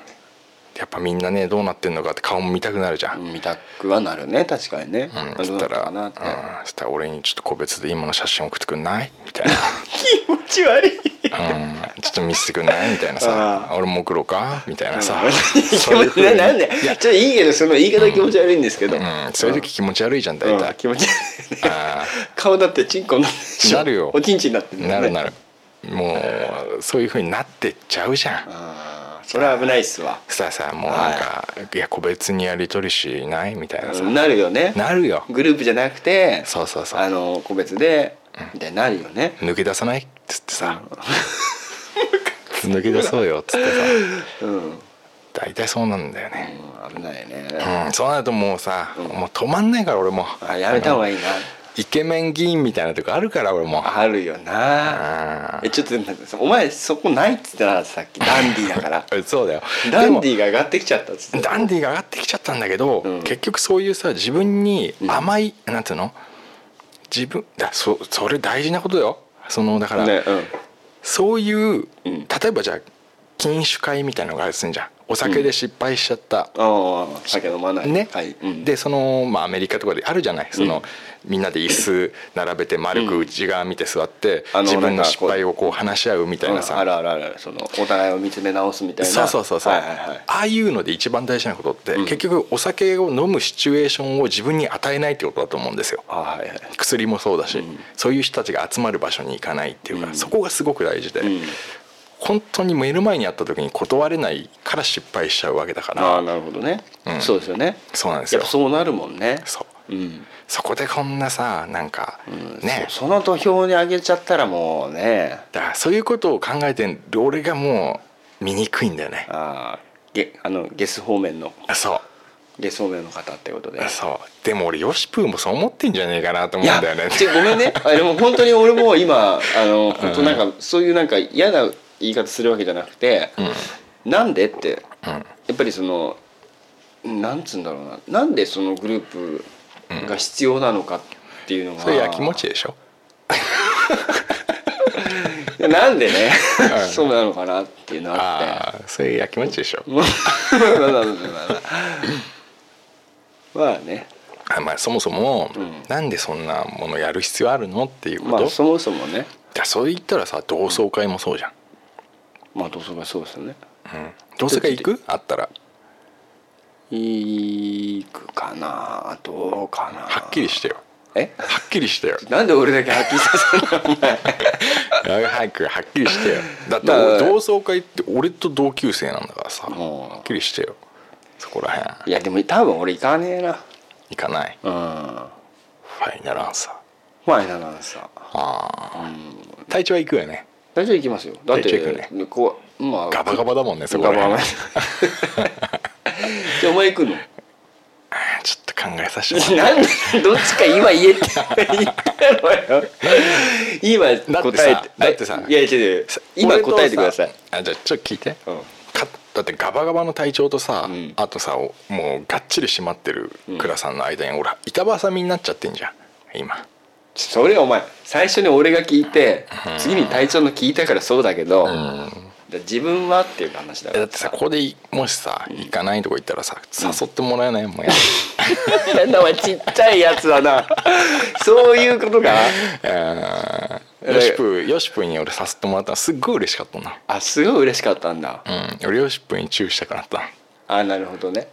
やっぱみんなねどうなってんのかって顔も見たくなるじゃん、見たくはなるね。確かにね、うん、そうしたら、うん、したら俺にちょっと個別で今の写真送ってくんない？みたいな。気持ち悪い。うん、ちょっと見せてくんない？みたいなさ。俺も送ろうか？みたいなさ。気持ちななんで？ちょっといいけどその言い方気持ち悪いんですけど、うん、そういう時気持ち悪いじゃん大うん体、気持ち悪いね。あ顔だってチンコになってなるよ。おちんちんになってね。なるなる。もうそういうふうになってっちゃうじゃん。あーそれは危ないっすわ。そしたらさもうなんか、い、や個別にやり取りしない？みたいなさ、なるよね。なるよ。グループじゃなくてそうそうそう。あの個別でみたいになるよね。抜け出さない？っつってさ。抜け出そうよっつってさ。うん。大体そうなんだよね。うん危ないね。うん、そうなるともうさ、もう止まんないから俺も。あやめた方がいいなイケメン議員みたいなとこあるから俺もあるよな。あえちょっとお前そこないっつってなかったさっきダンディーだから。ーそうだよ。ダンディーーが上がってきちゃったっつってダンディーが上がってきちゃったんだけど、うん。結局そういうさ自分に甘い、なんていうの？自分だそそれ大事なことよ。そのだから、ねうん。そういう、うん。例えばじゃあ禁酒会みたいなのがあるとするんじゃんお酒で失敗しちゃった、ああ酒飲まない。ね、はい。うん。でその、まあ、アメリカとかであるじゃない。その、みんなで椅子並べて丸く内側見て座って、あの自分の失敗をこう話し合うみたいなさ、うん。あるあるある。そのお互いを見つめ直すみたいな。そうそうそうそう、はいはいはい。ああいうので一番大事なことって、うん。結局お酒を飲むシチュエーションを自分に与えないってことだと思うんですよ。あはいはい。薬もそうだし、うん。そういう人たちが集まる場所に行かないっていうか、うん。そこがすごく大事で、うん本当に目の前にあった時に断れないから失敗しちゃうわけだから。ああなるほどね、うん。そうですよね。そうなんですよ。やっぱそうなるもんね。そう。うん。そこでこんなさなんか、ね。そその土俵に上げちゃったらもうね。だそういうことを考えてる俺がもう醜いんだよね。ああゲあのゲス方面の。そゲス方面の方ってことで。うそう。でも俺ヨシプーもそう思ってんじゃねえかなと思うんだよね。ごめんね。あでも本当に俺も今あの本当なんかそういうなんか嫌な言い方するわけじゃなくて、なんでってうん。やっぱりそのなんつうんだろうな。なんでそのグループが必要なのかっていうのが、それやきもちでしょ？なんでねうん。そうなのかなっていうのがあって。ああそれやきもちでしょ。まあね。あまあそもそも、ん。なんでそんなものやる必要あるのっていうこと、まあそもそもね。だそう言ったらさ同窓会もそうじゃん、まあ同窓会そうですよね。うん、同窓会行く？あったら。行くかな。どうかな。はっきりしてよ。え？はっきりしてよ。なんで俺だけはっきりさせるの？お前早くはっきりしてよ。だって同窓会って俺と同級生なんだからさ。う。んはっきりしてよ。そこらへんいやでも多分俺行かねえな。行かない。うん。ファイナルアンサー。ファイナルアンサー。ああ隊長は行くよね大丈夫行きますよ。だって大丈夫行くこうまあガバガバだもんねそこらへんガバガバ。じゃあお前行くの？ちょっと考えさせてもら なんでどっちか今言えって言ったのよ。今答えてだってさいや違う違う。今答えてください。あじゃあちょっと聞いて。うん。かだってガバガバの体調とさ、ん。あとさもうがっちり締まってる倉さんの間に、俺板挟みになっちゃってんじゃん。今それお前最初に俺が聞いて次に隊長の聞いたからそうだけど、だ自分はっていう話だからえだってさここでもしさ行かないとこ行ったらさ誘ってもらえないもんや。なんだお前ちっちゃいやつはな。そういうことか？うんヨシプヨシプに俺誘ってもらったのすっごい嬉しかったな。あすごい嬉しかったんだ、うん。俺ヨシプにチューしたくな。ったあなるほどね。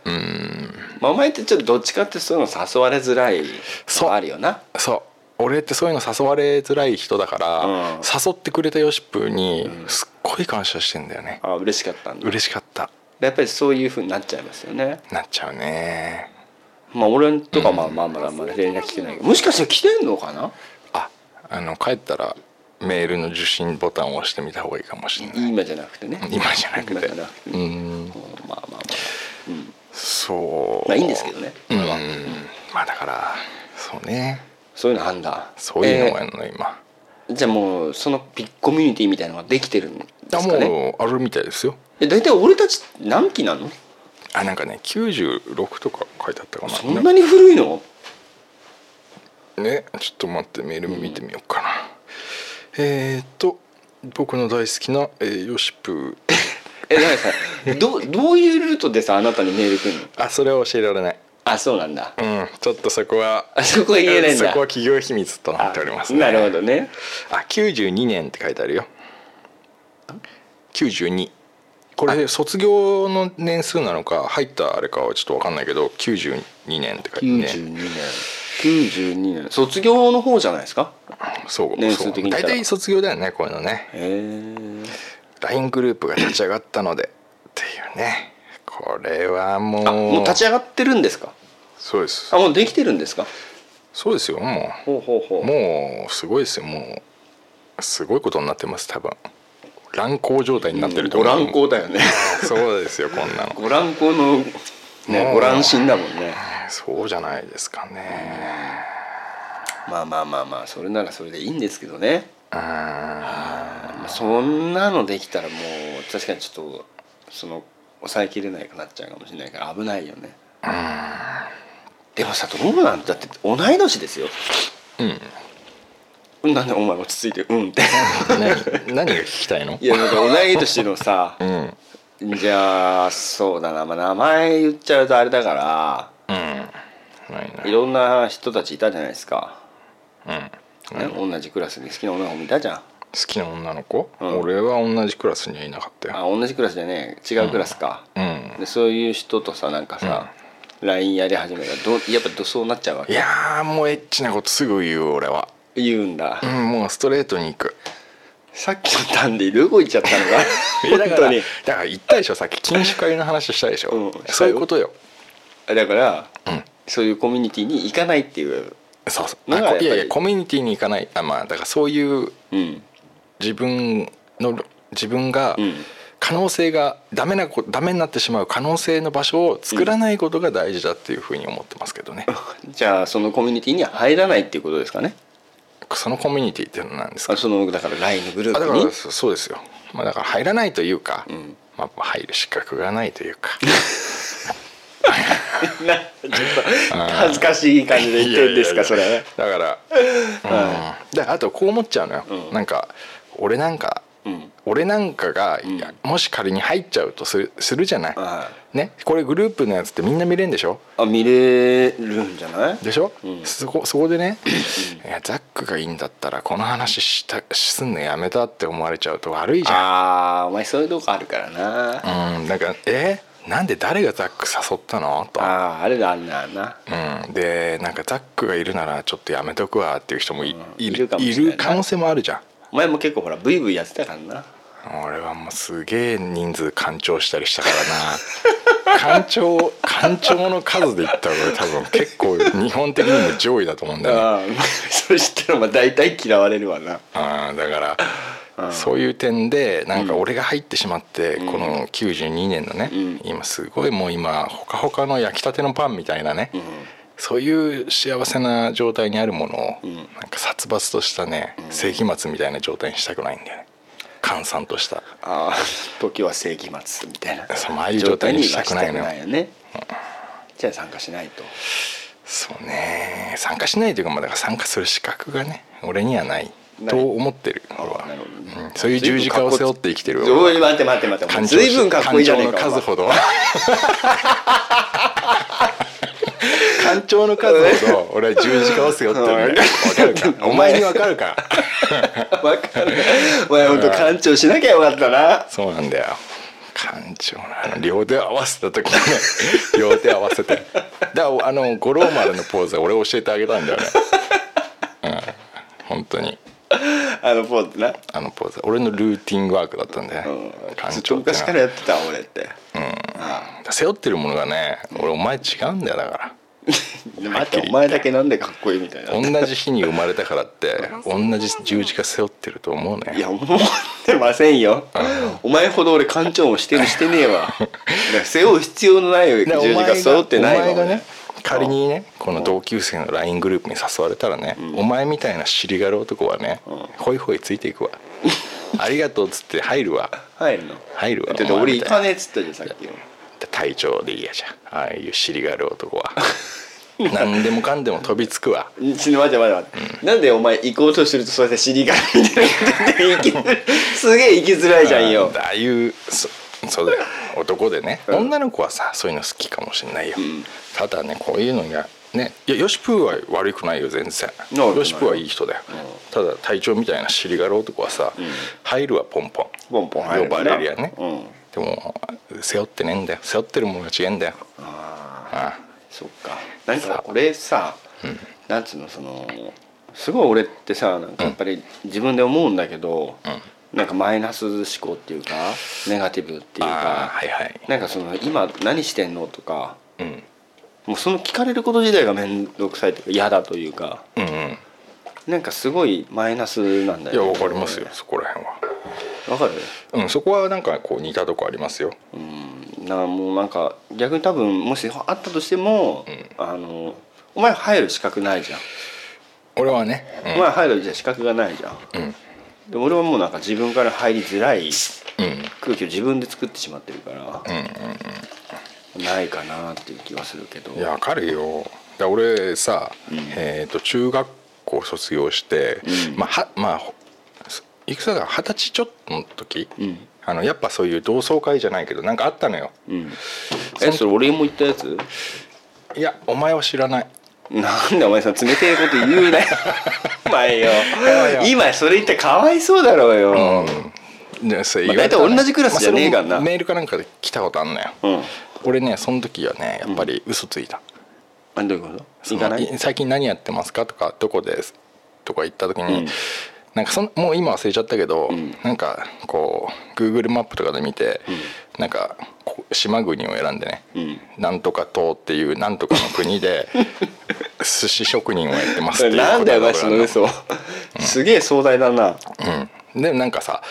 まあ、お前ってちょっとどっちかってそういうの誘われづらいそうのあるよな。そう俺ってそういうの誘われづらい人だから、うん。誘ってくれたヨシプにすっごい感謝してんだよね、あ嬉しかったんだ。嬉しかった。やっぱりそういうふうになっちゃいますよね。なっちゃうね。まあ俺とかまあまあまだまだ連絡来てないけど。もしかしたら来てんのかな？ああの帰ったらメールの受信ボタンを押してみた方がいいかもしれない。今じゃなくてね。今じゃなくて。うん。まあまあまあ。うん。そう。まあいいんですけどね。うん。まあだからそうねそういうのあんだ。そういうのがえあるの今。ーじゃあもうそのビッグコミュニティみたいなのができてるんであすかね？もうあるみたいですよ。え大体俺たち何期なの？あなんかね96とか書いてあったかな。そんなに古いの？ねちょっと待ってメール見てみようかな、えー、っと僕の大好きな、えーヨシプー。えだからさどどういうルートでさあなたにメール来るの？あそれは教えられないあそうなんだ。うん。ちょっとそこはあそこは言えないんだ。そこは企業秘密となっておりますね。なるほどね。あ92年って書いてあるよ。92これ卒業の年数なのか入ったあれかはちょっと分かんないけど92年って書いてね。92年。92年。卒業の方じゃないですか？そう年数的に大体卒業だよねこういうのね。へえ LINE グループが立ち上がったのでっていうねこれはもう。あもう立ち上がってるんですか？そうです。あもうできてるんですか？そうですよもほうほうほう。もうすごいですよもうすごいことになってます多分。乱行状態になってると思う。ご乱行だよね。そうですよこんなの。ご乱行のねご乱心だもんね。そうじゃないですかね。まあまあまあまあそれならそれでいいんですけどね。うあそんなのできたらもう確かにちょっとその抑えきれないくなっちゃうかもしれないから危ないよね。でもさどうなん？だって同い年ですよ。うん。なんでお前落ち着いて「うん」って。何？何が聞きたいの？いやなんか同い年のさうん。じゃあそうだな、まあ、名前言っちゃうとあれだかうん。ないない。らいろんな人たちいたじゃないですか、うん。ね同じクラスに好きな女の子もいたじゃん。好きな女の子、うん。俺は同じクラスにはいなかったよ。あ同じクラスじゃね違うクラスか、うん。でそういう人とさなんかさ、LINE やり始めたらどやっぱどそうなっちゃうわけ？いやーもうエッチなことすぐ言う俺は。言うんだ、うんもうストレートに行く。さっきのタンでどこ行っちゃったの か本当に。だから言ったでしょさっき禁酒会の話したでしょ、うん。そういうことよ。だから、うん。そういうコミュニティに行かないっていうそうそう。いやいやコミュニティに行かない。あまあだからそういううん自分の自分がうん。可能性がダメなこダメになってしまう可能性の場所を作らないことが大事だっていうふうに思ってますけどね、じゃあそのコミュニティには入らないっていうことですかね？そのコミュニティっていうのは何ですか？あそのだから LINE のグループに？からそそうですよ、まあ、だから入らないというか、ん。まあ、入る資格がないというか。なちょっと恥ずかしい感じで言ってるんですかそれはね。だから、うん、であとこう思っちゃうのよ、うん。なんか俺なんか、うん。俺なんかが、いやもし仮に入っちゃうとするするじゃない、はね？これグループのやつってみんな見れんでしょ？あ見れるんじゃない？でしょ、うん。そこそこでね いやザックがいいんだったらこの話したすんのやめたって思われちゃうと悪いじゃん。ああお前そういうとこあるからな、うんなんかえ？なんで誰がザック誘ったの？と。あああれだあんなな。うん、でなんかザックがいるならちょっとやめとくわっていう人もい,、うん。いるいる可能性もあるじゃんお前も結構ほらブイブイやってたからな。俺はもうすげえ人数干潮したりしたからな。干潮干潮の数で言ったら俺多分結構日本的にも上位だと思うんだよね。そしたらまあ大体嫌われるわな。あーだから、そういう点でなんか俺が入ってしまって、この92年のね、ん。今すごいもう今ほかほかの焼きたてのパンみたいなね、そういう幸せな状態にあるものを、なんか殺伐としたね世紀末みたいな状態にしたくないんだよね。閑散とした。ああ時は世紀末みたいな。そうああいう状態にしたくないのよ。ね、じゃあ参加しないと。そうね。参加しないというかまあだから参加する資格がね俺にはない。と思ってる。俺は。なるほどね。うん。そういう十字架を背負って生きてる。おい待って待って待って随分かっこいいじゃねえか干潮の数ほど 干潮の数ほど俺は十字架を背負ってるんだよわかるかお前にわかるかわかる。お前本当館長しなきゃよかったな。そうなんだよ。干潮のあの両手を合わせた時にね 両手合わせて。だあの五郎丸のポーズは俺教えてあげたんだよね。うん。本当に。あのポーズな。あのポーズ。俺のルーティンワークだったんでうん。干ずっと潮ってのは昔からやってた俺って。背負ってるものがね俺お前違うんだよだから待ってお前だけなんでかっこいいみたいな。同じ日に生まれたからって同じ十字架背負ってると思うねいや思ってませんよ。お前ほど俺館長もしてるしてねえわ。背負う必要のない十字架背負ってないわ。お前がね俺仮にねこの同級生の LINE グループに誘われたらね、お前みたいな尻がる男はね、ホイホイついていくわ。ありがとうっつって入るわ。入るの？入るわ。だって俺行かねえっつったじゃんさっきの隊長でいいやじゃん。ああいう尻がある男は。何でもかんでも飛びつくわ。ちょ待って待って待って、なんでお前行こうとするとそうやって尻がみたいなこと すげえ行きづらいじゃんよ。ああいうそそうだよ。男でね、女の子はさそういうの好きかもしれないよ、ただねこういうのがねいやヨシプーは悪くないよ全然。ヨシプーはいい人だよ、ただ隊長みたいな尻がる男はさ、入るはポンポン。ポンポン入る呼ばれりゃね、うんでも背負ってねえんだよ。背負ってるものが違えんだよ。ああそっか。なんか俺さ、なんつうのそのすごい俺ってさなんかやっぱり自分で思うんだけど、なんかマイナス思考っていうかネガティブっていうかはいはい。なんかその今何してんのとかうん。もうその聞かれること自体が面倒くさいというか嫌だというかうんうん。なんかすごいマイナスなんだいやよ、わかりますよそこら辺はわかる。うんそこはなんかこう似たとこありますよ。うん。なもうなんか逆に多分もしあったとしても、あのお前入る資格ないじゃん、俺はね、お前入るじゃ資格がないじゃん。うん。うんで俺はもうなんか自分から入りづらいうん。空気を自分で作ってしまってるから、ないかなっていう気はするけど。いやわかるよ。だ俺さ、えー、と中学校卒業して、うん。まあはまあほいくつだ？か二十歳ちょっとの時、うん。あのやっぱそういう同窓会じゃないけどなんかあったのよ。うん。えそれ俺も言ったやつ？いやお前は知らない。なんでお前さ冷てえこと言うなよ。お前よ。今それ言ってかわいそうだろうよ。でそれまあ言われたら大体同じクラスじゃねえからな。まあメールかなんかで来たことあんのよ、うん、俺ねその時はねやっぱり嘘ついた、あどういうこと？最近何やってますか？とかどこです？とか言った時に、うんなんかそんもう今忘れちゃったけど、ん。なんかこう Google マップとかで見て、なんかこう島国を選んでね、うん。なんとか島っていうなんとかの国で 寿司職人をやってますっていうなんだよお前その答えがある嘘すげえ壮大だな。うん、でなんかさ、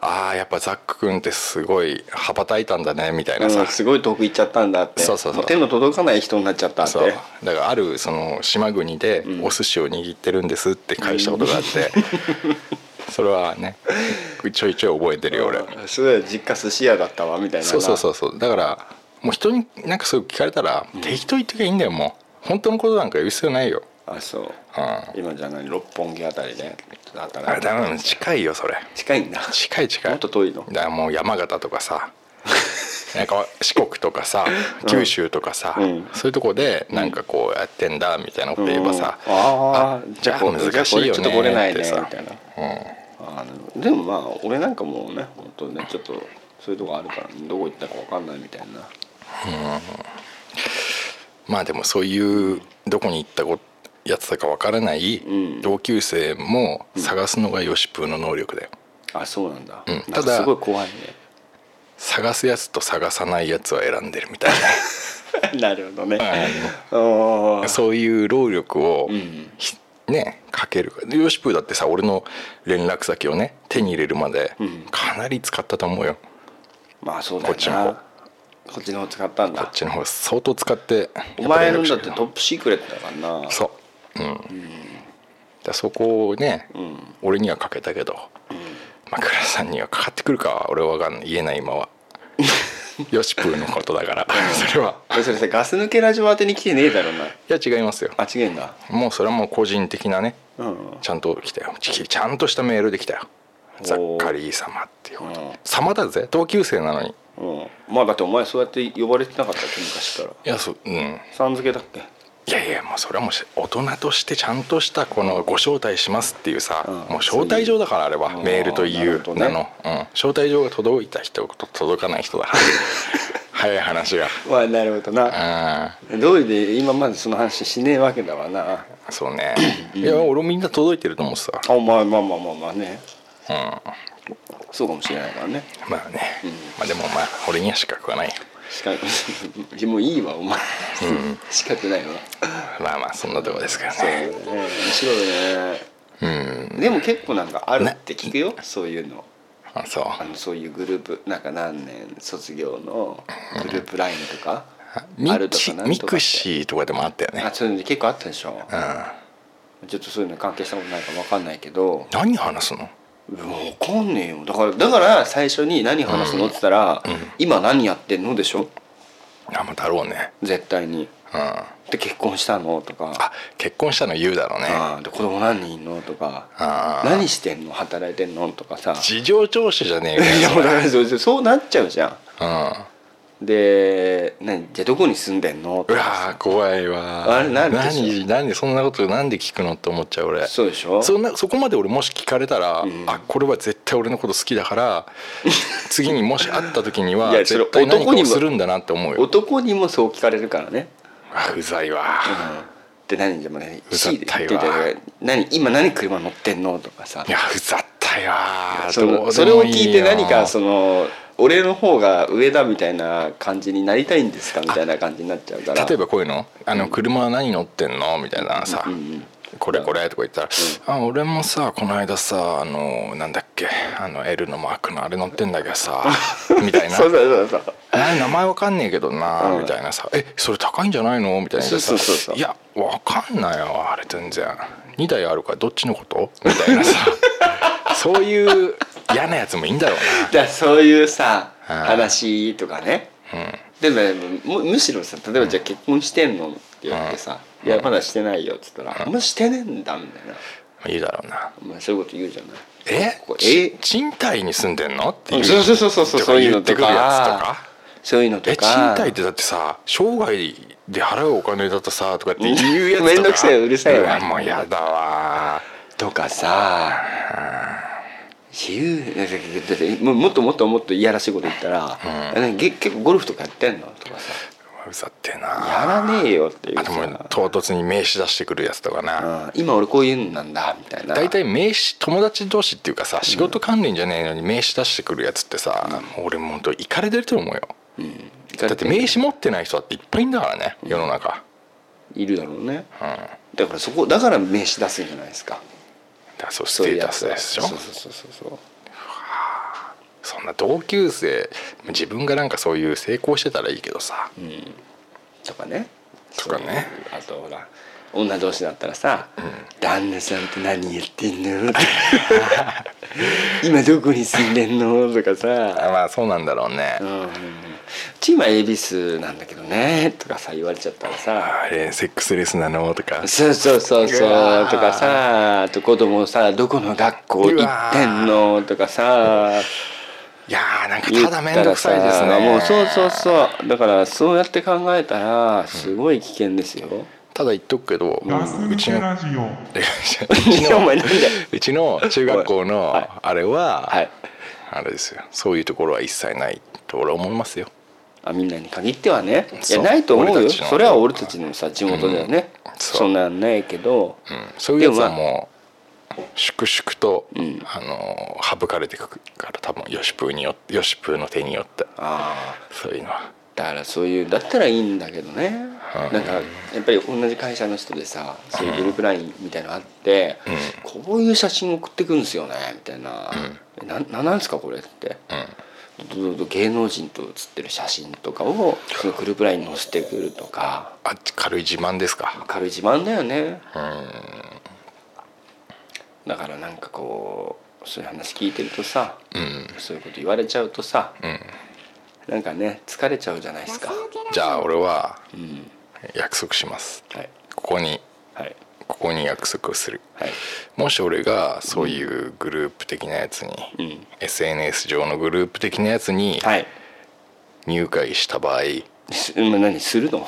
ああやっぱザック君ってすごい羽ばたいたんだねみたいなさ、うんすごい遠く行っちゃったんだって。そうそうそう。も手の届かない人になっちゃったって。そうだからあるその島国でお寿司を握ってるんですって返したことがあって、それはねちょいちょい覚えてるよ俺、うんすごい実家寿司屋だったわみたいなな。そうそうそうそう。だからもう人になんかそう聞かれたら、適当言っときゃいいんだよもう。本当のことなんか言う必要ないよあそう。うん。今じゃ何六本木あたりであれだめ近いよそれ。近いんだ。近い近い。もっと遠いの？だもう山形とかさ。なんか四国とかさ九州とかさ、うん。そういうとこでなんかこうやってんだみたいなこと言えばさ、うん。ああじゃあ難しいよねっと来れないねってさみたいな。あーでもまあ俺なんかもうね本当ねちょっとそういうとこあるからどこ行ったか分かんないみたいな。まあでもそういうどこに行ったこやつだかわからないん。同級生も探すのがヨシプーの能力だよ。あそうなんだ、うん。ただすごい怖い探すやつと探さないやつは選んでるみたいね なるほどね。なおー。そういう労力をねかける。でヨシプーだってさ俺の連絡先をね手に入れるまでん。かなり使ったと思うよ。まあそうだよな。こっちの方。こっちの方使ったんだ。こっちの方。相当使ってお前のだってトップシークレットだからな。そう。うん、だそこをね、ん俺にはかけたけど、まあ倉さんにはかかってくるかは俺はわかんない。言えない今は。ヨシプーのことだからそれは。えそれさガス抜けラジオ宛てに来てねえだろうな。いや違いますよ。あ違えんだ。もうそれはもう個人的なねうんちゃんと来たよ。ちちゃんとしたメールで来たよ。ザッカリー様っていうこと。うん。様だぜ。同級生なのに。うん。まあだってお前そうやって呼ばれてなかったっけ？昔から。いやそうん。さん付けだっけ？いやいやもうそれはもうし大人としてちゃんとしたこのご招待しますっていうさ、うん。もう招待状だからあれはメールという名の、うん、招待状が届いた人と届かない人だ。早い話が。まあなるほどな。うん。どうりで今までその話しねえわけだわな。そうね。いや俺みんな届いてると思うさあまあまあまあまあまあね。うん。そうかもしれないからね。まあね、まあでもまあ俺には資格はないよ資格もういいわお前、資格ないわ。まあまあそんなとこですからそうねね。面白いねうん。でも結構なんかあるって聞くよ、そういうの。あそう。あのそういうグループなんか何年卒業のグループラインとか、ミあるとかなんとかって。クシーとかでもあったよね。あそういうの結構あったでしょ、うん。ちょっとそういうの関係したことないか分かんないけど。何話すの？分かんねえよ。だからだから最初に何話すの？って言ったら、今何やってんのでしょ？あまあだろうね。絶対に。うん。あで結婚したの？とか。結婚したの言うだろうね。ああで子供何人いんの？とか。あー何してんの？働いてんの？とかさ。事情聴取じゃねえかいやもようだからそうそうなっちゃうじゃん。うんで何じゃあどこに住んでんの？とうわ怖いわあれなるでしょ何何そんなことなんで聞くのって思っちゃう俺。そうでしょ？そんなそこまで俺もし聞かれたら、ん。あこれは絶対俺のこと好きだから 次にもし会った時には絶対何か男にもをするんだなって思うよ。男にもそう聞かれるからね。あうざいわ、で何でもねうざったいわ言ってたよ何今何車乗ってんのとかさいやうざったいわそれを聞いてよ何かその俺の方が上だみたいな感じになりたいんですかみたいな感じになっちゃうから。例えばこういうの「あの車は何乗ってんの?」みたいなさ「これこれ」とか言ったら「あ俺もさこの間さあのなんだっけ？あの L のマークのあれ乗ってんだけどさ」みたいな。そうそうそうそう「え名前わかんねえけどな」うん。みたいなさ「えそれ高いんじゃないの?」みたいなそうそうそうそう。いやわかんないよあれ全然。2台あるからどっちのこと?」みたいなさ。そういう嫌なやつもいいんだろう だからそういうさうん。話とかね。でもねむむしろさ例えばじゃあ結婚してんのって言われてさ「いやまだしてないよ」っつったら「お前してねえんだ」みたいな。な言うだろうな。お前そういうこと言うじゃない？え？これち賃貸に住んでんのっていう。そうそうそうそうそうそういうのと言ってくるやつとか？かそういうのとえか賃貸ってだってさ生涯で払うお金だとさとかって言うやつとか？めんどくせえうるさいわ。わもうやだわ。とかさ言うだってだってももっともっともっといやらしいこと言ったら「えげ結構ゴルフとかやってんの?」とかさ。うざってえ「な。やらねえよ」っていうさ。あともう唐突に名刺出してくるやつとかな。うん今俺こういうのなんだみたいな。大体名刺友達同士っていうかさ仕事関連じゃねえのに名刺出してくるやつってさ、もう俺もうほんとイカれてると思うよ。うん。だって名刺持ってない人だっていっぱいいんだからね世の中。いるだろうね。うん。だからそこだから名刺出すんじゃないですかだからそうスそういうテータスでしょ？そうそうそうそう。そんな同級生自分がなんかそういう成功してたらいいけどさ、とかね。とかね。あとほら女同士だったらさ「旦那さんって何言ってんの?」とか 今どこに住んでんの?」とかあさまあそうなんだろうね「うんうんうんうち今恵比寿なんだけどね」とかさ言われちゃったらさ。あれセックスレスなの？とか。そうそうそうそう。とかさあと子供さどこの学校行ってんの？とかさ。いやーなんか言ただ面倒くさいですね。もうそうそうそう。だからそうやって考えたらすごい危険ですよ、ただ言っとくけど、うちのラジオ。う。ちのうちの中学校はい。のあれは、はい。あれですよ。そういうところは一切ないと俺は思いますよ。あみんなに限ってはね。いやないと思うよ。それは俺たちのさ地元だよね、うんそんなんないけど、う。ん、そういうやつはでももう粛々と、ん。あの省かれていくから多分ヨシプーによってヨシプーの手によって。ああそういうのはだからそういうだったらいいんだけどね、うんなんかやっぱり同じ会社の人でさそういうグループラインみたいなのあって、こういう写真送ってくるんですよねみたいな「えななんなんですかこれ」って、どどど芸能人と写ってる写真とかをそのグループラインに載せてくるとかあ軽い自慢ですか軽い自慢だよねだからなんかこうそういう話聞いてるとさ、うんそういうこと言われちゃうとさ、うんなんかね疲れちゃうじゃないですか。じゃあ俺はうん。約束します。はい。ここにはい。ここに約束をする。はい。もし俺がそういうグループ的なやつに、うん。SNS 上のグループ的なやつにはい。入会した場合、何するの？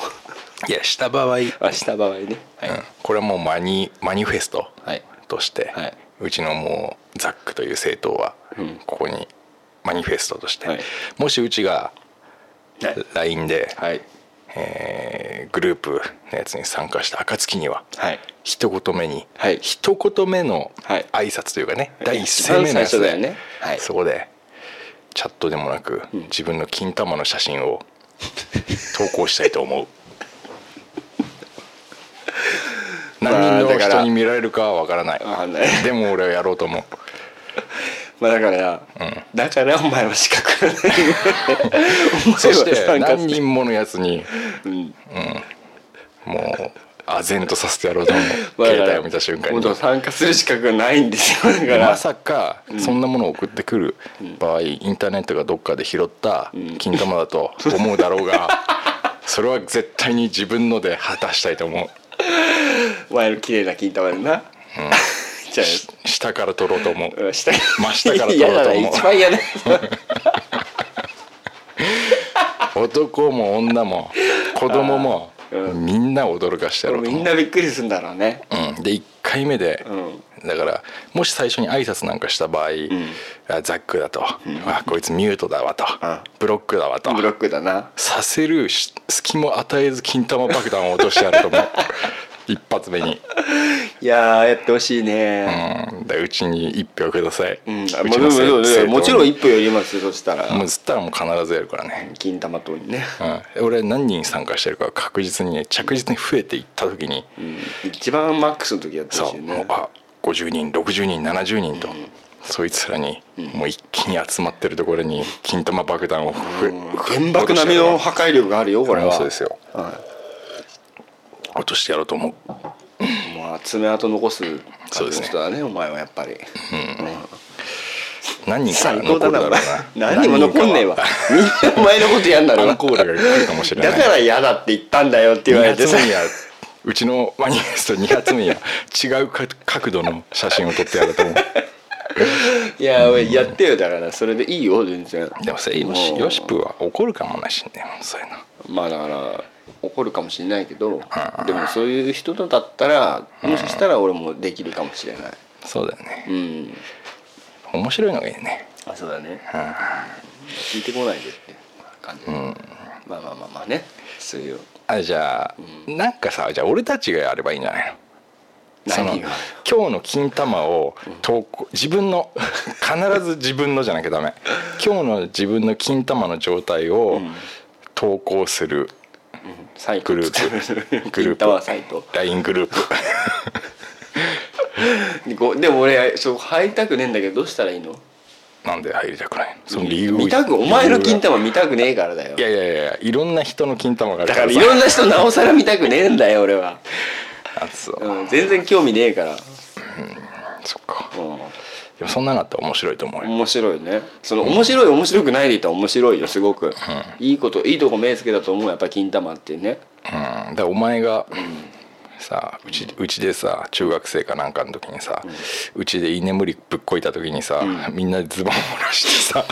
やした場合、うん、あした場合ね。はい、これはもうマニマニフェストはい。として、はい。うちのもうザックという政党はうん。ここにマニフェストとして、はい。もしうちがはい。LINE で、はい。えーグループのやつに参加した暁にははい。一言目に、はい。一言目のはい。挨拶というかね、はい。第一声目のやつで、ねはい。そこでチャットでもなく、ん。自分の金玉の写真を投稿したいと思う。まあ何人の人に見られるかは分からない。でも俺はやろうと思うまあだから、だからお前は資格がない。お前はそして参加何人ものやつにうん。もう唖然とさせてやろうと思うまあだから携帯を見た瞬間に。本当参加する資格がないんですよ。だからまさかそんなものを送ってくる場合、インターネットがどっかで拾った金玉だと思うだろうが それは絶対に自分ので果たしたいと思う。お前の綺麗な金玉でな、じゃし下から取ろうと思う。あ下真下から取ろうと思う。一番嫌だ。男も女も子供もうん。みんなを驚かしてやろうと思う。みんなびっくりするんだろうね。うん、で1回目で、うん。だからもし最初に挨拶なんかした場合、あザックだと、あこいつミュートだわと、うん。ブロックだわと。ブロックだな。させるし隙も与えず金玉爆弾を落としてやると思う。一発目に、いやーやってほしいね。うん、でうちに一票ください、うん、うちのせもちろんもちろん生一歩寄りますよそしたら。もうつったらもう必ずやるからね、金玉党にね、うん、俺何人参加してるか確実にね着実に増えていった時に、うん、一番マックスの時やってほそしね。もう。あ50人60人70人と、そいつらにもう一気に集まってるところに金玉爆弾をふ原爆並みの破壊力があるよこれは。そうですよ。は落としてやろうと思うい、まあ爪痕残すそうですね人だねお前はやっぱり、何人か最残るだろうな。何にも残んねえわ。みんなお前のことやんないだから嫌だって言ったんだよって言われ2てさ。うちのマニフェスト2発目には違うか角度の写真を撮ってやると思う。いやおいやってよだから。それでいいよ全然。でもさよしプは怒るかもなしねそういうの。まあだから怒るかもしれないけどでもそういう人だったらもしかしたら俺もできるかもしれない。そうだよね。うん。面白いのがいいね。あそうだね。聞いてこないでって感じ、まあまあまあまあね。そういう。あじゃあ、なんかさじゃあ俺たちがやればいいんじゃないの？その何が今日の金玉を投稿自分の 必ず自分のじゃなきゃダメ。今日の自分の金玉の状態を投稿するサイトグループ。プグル金ープ。玉サイト。LINE グループ。でこでも俺そう入りたくねえんだけどどうしたらいいの？なんで入りたくないの？その理由。を見たくお前の金玉見たくねえからだよ。がいやいやいやいろんな人の金玉があるだかさ。かららいろんな人なおさら見たくねえんだよ俺は、あそう、うん、全然興味ねえから、そっか。うでもそんなのあったら面白いと思うよ。ん、面白いね。その面白い面白くないで言ったら面白いよすごく、いいこといいとこ目つけたと思うやっぱ金玉ってね。うん、だからお前が、さうちうちでさ中学生かなんかの時にさうち、で居眠りぶっこいた時にさ、みんなでズボンを下ろしてさ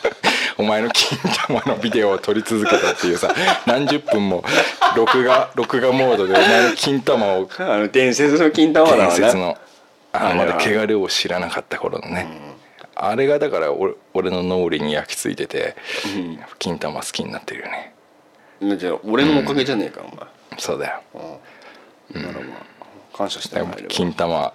お前の金玉のビデオを撮り続けたっていうさ何十分も録画録画モードでお前の金玉を あの伝説の金玉だわな。伝説のあまだ汚れを知らなかった頃のね、あれがだから俺俺の脳裏に焼き付いてて、金玉好きになってるよね。じゃあ俺のおかげじゃねえか、お前。そうだよ。だからまあ感謝してもらえれば。金玉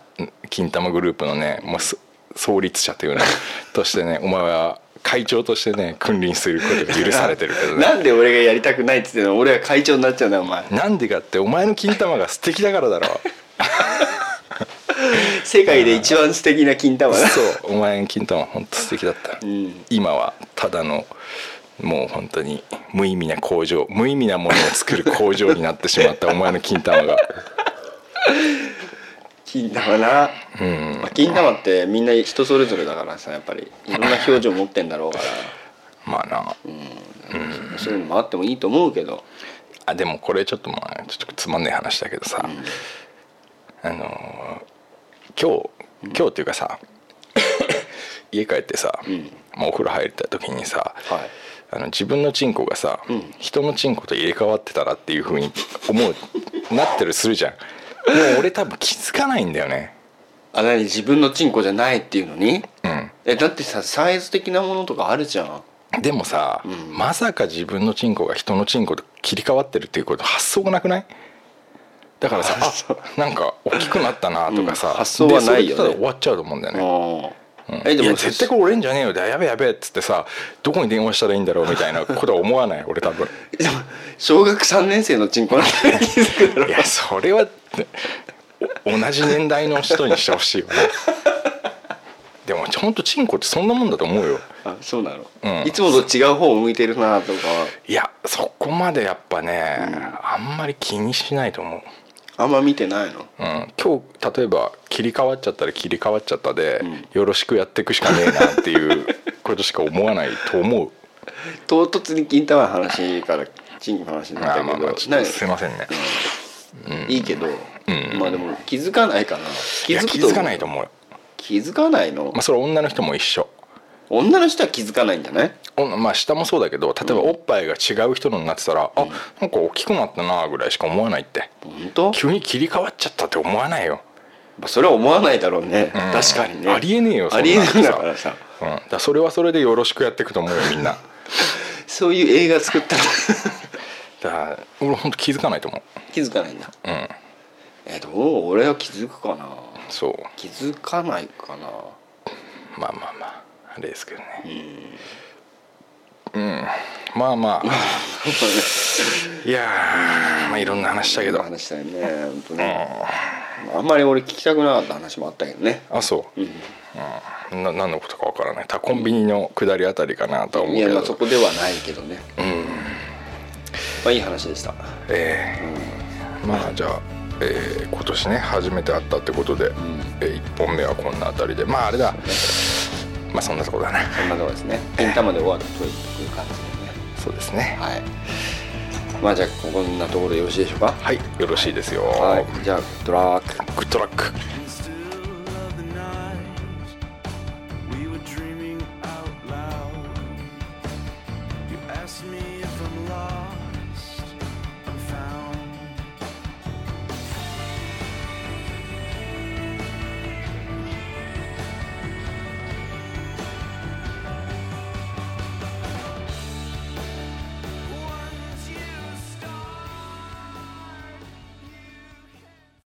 金玉グループのねもうそ創立者というの としてねお前は会長としてね君臨することが許されてるけどね。なんで俺がやりたくないって言ってんの？俺は会長になっちゃうんだよお前。なんでかってお前の金玉が素敵だからだろ 世界で一番素敵な金玉だ。そうお前の金玉本当素敵だった、ん。今はただのもう本当に無意味な工場無意味なものを作る工場になってしまったお前の金玉が。金玉な、うん。まあ、金玉ってみんな人それぞれだからさやっぱり。いろんな表情持ってんだろうから、まあな。そういうのもあってもいいと思うけど。あでもこれちょっとまあちょっとつまんない話だけどさ、あのー今日今日っていうかさ 家帰ってさ、まあ、お風呂入った時にさ、はい。あの自分のチンコがさ、ん。人のチンコと入れ替わってたらっていうふうに思うなってるするじゃん。でも俺多分気づかないんだよね。あ何自分のチンコじゃないっていうのに？うん。えだってさサイズ的なものとかあるじゃん。でもさ、ん。まさか自分のチンコが人のチンコと切り替わってるっていうこと発想がなくない？だからさあなんか大きくなったなとかさ、うん発想はないよね。でそれで終わっちゃうと思うんだよね、うんうん。えでも絶対これ俺んじゃねえよだやべえやべえっつってさどこに電話したらいいんだろうみたいなことは思わない俺多分。小学3年生のチンコなんて気づくだろいやそれはお同じ年代の人にしてほしいよね。でもほんとチンコってそんなもんだと思うよ。あそうなの、うん。いつもと違う方を向いてるなとかいやそこまでやっぱね、あんまり気にしないと思うあんま見てないの？うん、今日例えば切り替わっちゃったら切り替わっちゃったで、ん。よろしくやっていくしかねえなっていう ことしか思わないと思う。唐突に金玉の話からチンコの話になったけど。まあすいませんね、いいけど、ん。まあでも気づかないかな。気づ気づかないと思うよ、気づかないの、まあ、それは女の人も一緒女の人は気づかないんじゃないおまあ下もそうだけど例えばおっぱいが違う人のになってたら、あなんか大きくなったなぐらいしか思わないって。本当？急に切り替わっちゃったって思わないよ、まあそれは思わないだろうね、うん。確かにね。ありえねえよありえないんださからさ。うん、だそれはそれでよろしくやっていくと思うよみんな。そういう映画作ったら。だから俺本当気づかないと思気づかないんだ。ううん。えどう？俺は気づくかな。そう。気づかないかな。まあまあまああれですけどね。うん、まあまあ。いやーまあいろんな話したけど。話したよね本当ね。あんまり俺聞きたくなかった話もあったけどね。あそう、うん。うん、な何のことかわからない。たコンビニの下りあたりかなとは思うけど。いやまあそこではないけどね。うん。まあいい話でした。ええ。まあじゃあ、えー今年ね初めて会ったってことで、え1本目はこんなあたりで。まああれだまあそんなとこだな。そんなとこですね。金玉で終わるという感じでね。そうですね。はい。まあじゃあこんなところでよろしいでしょうか？はいよろしいですよ。はい。じゃあドラッググッドラック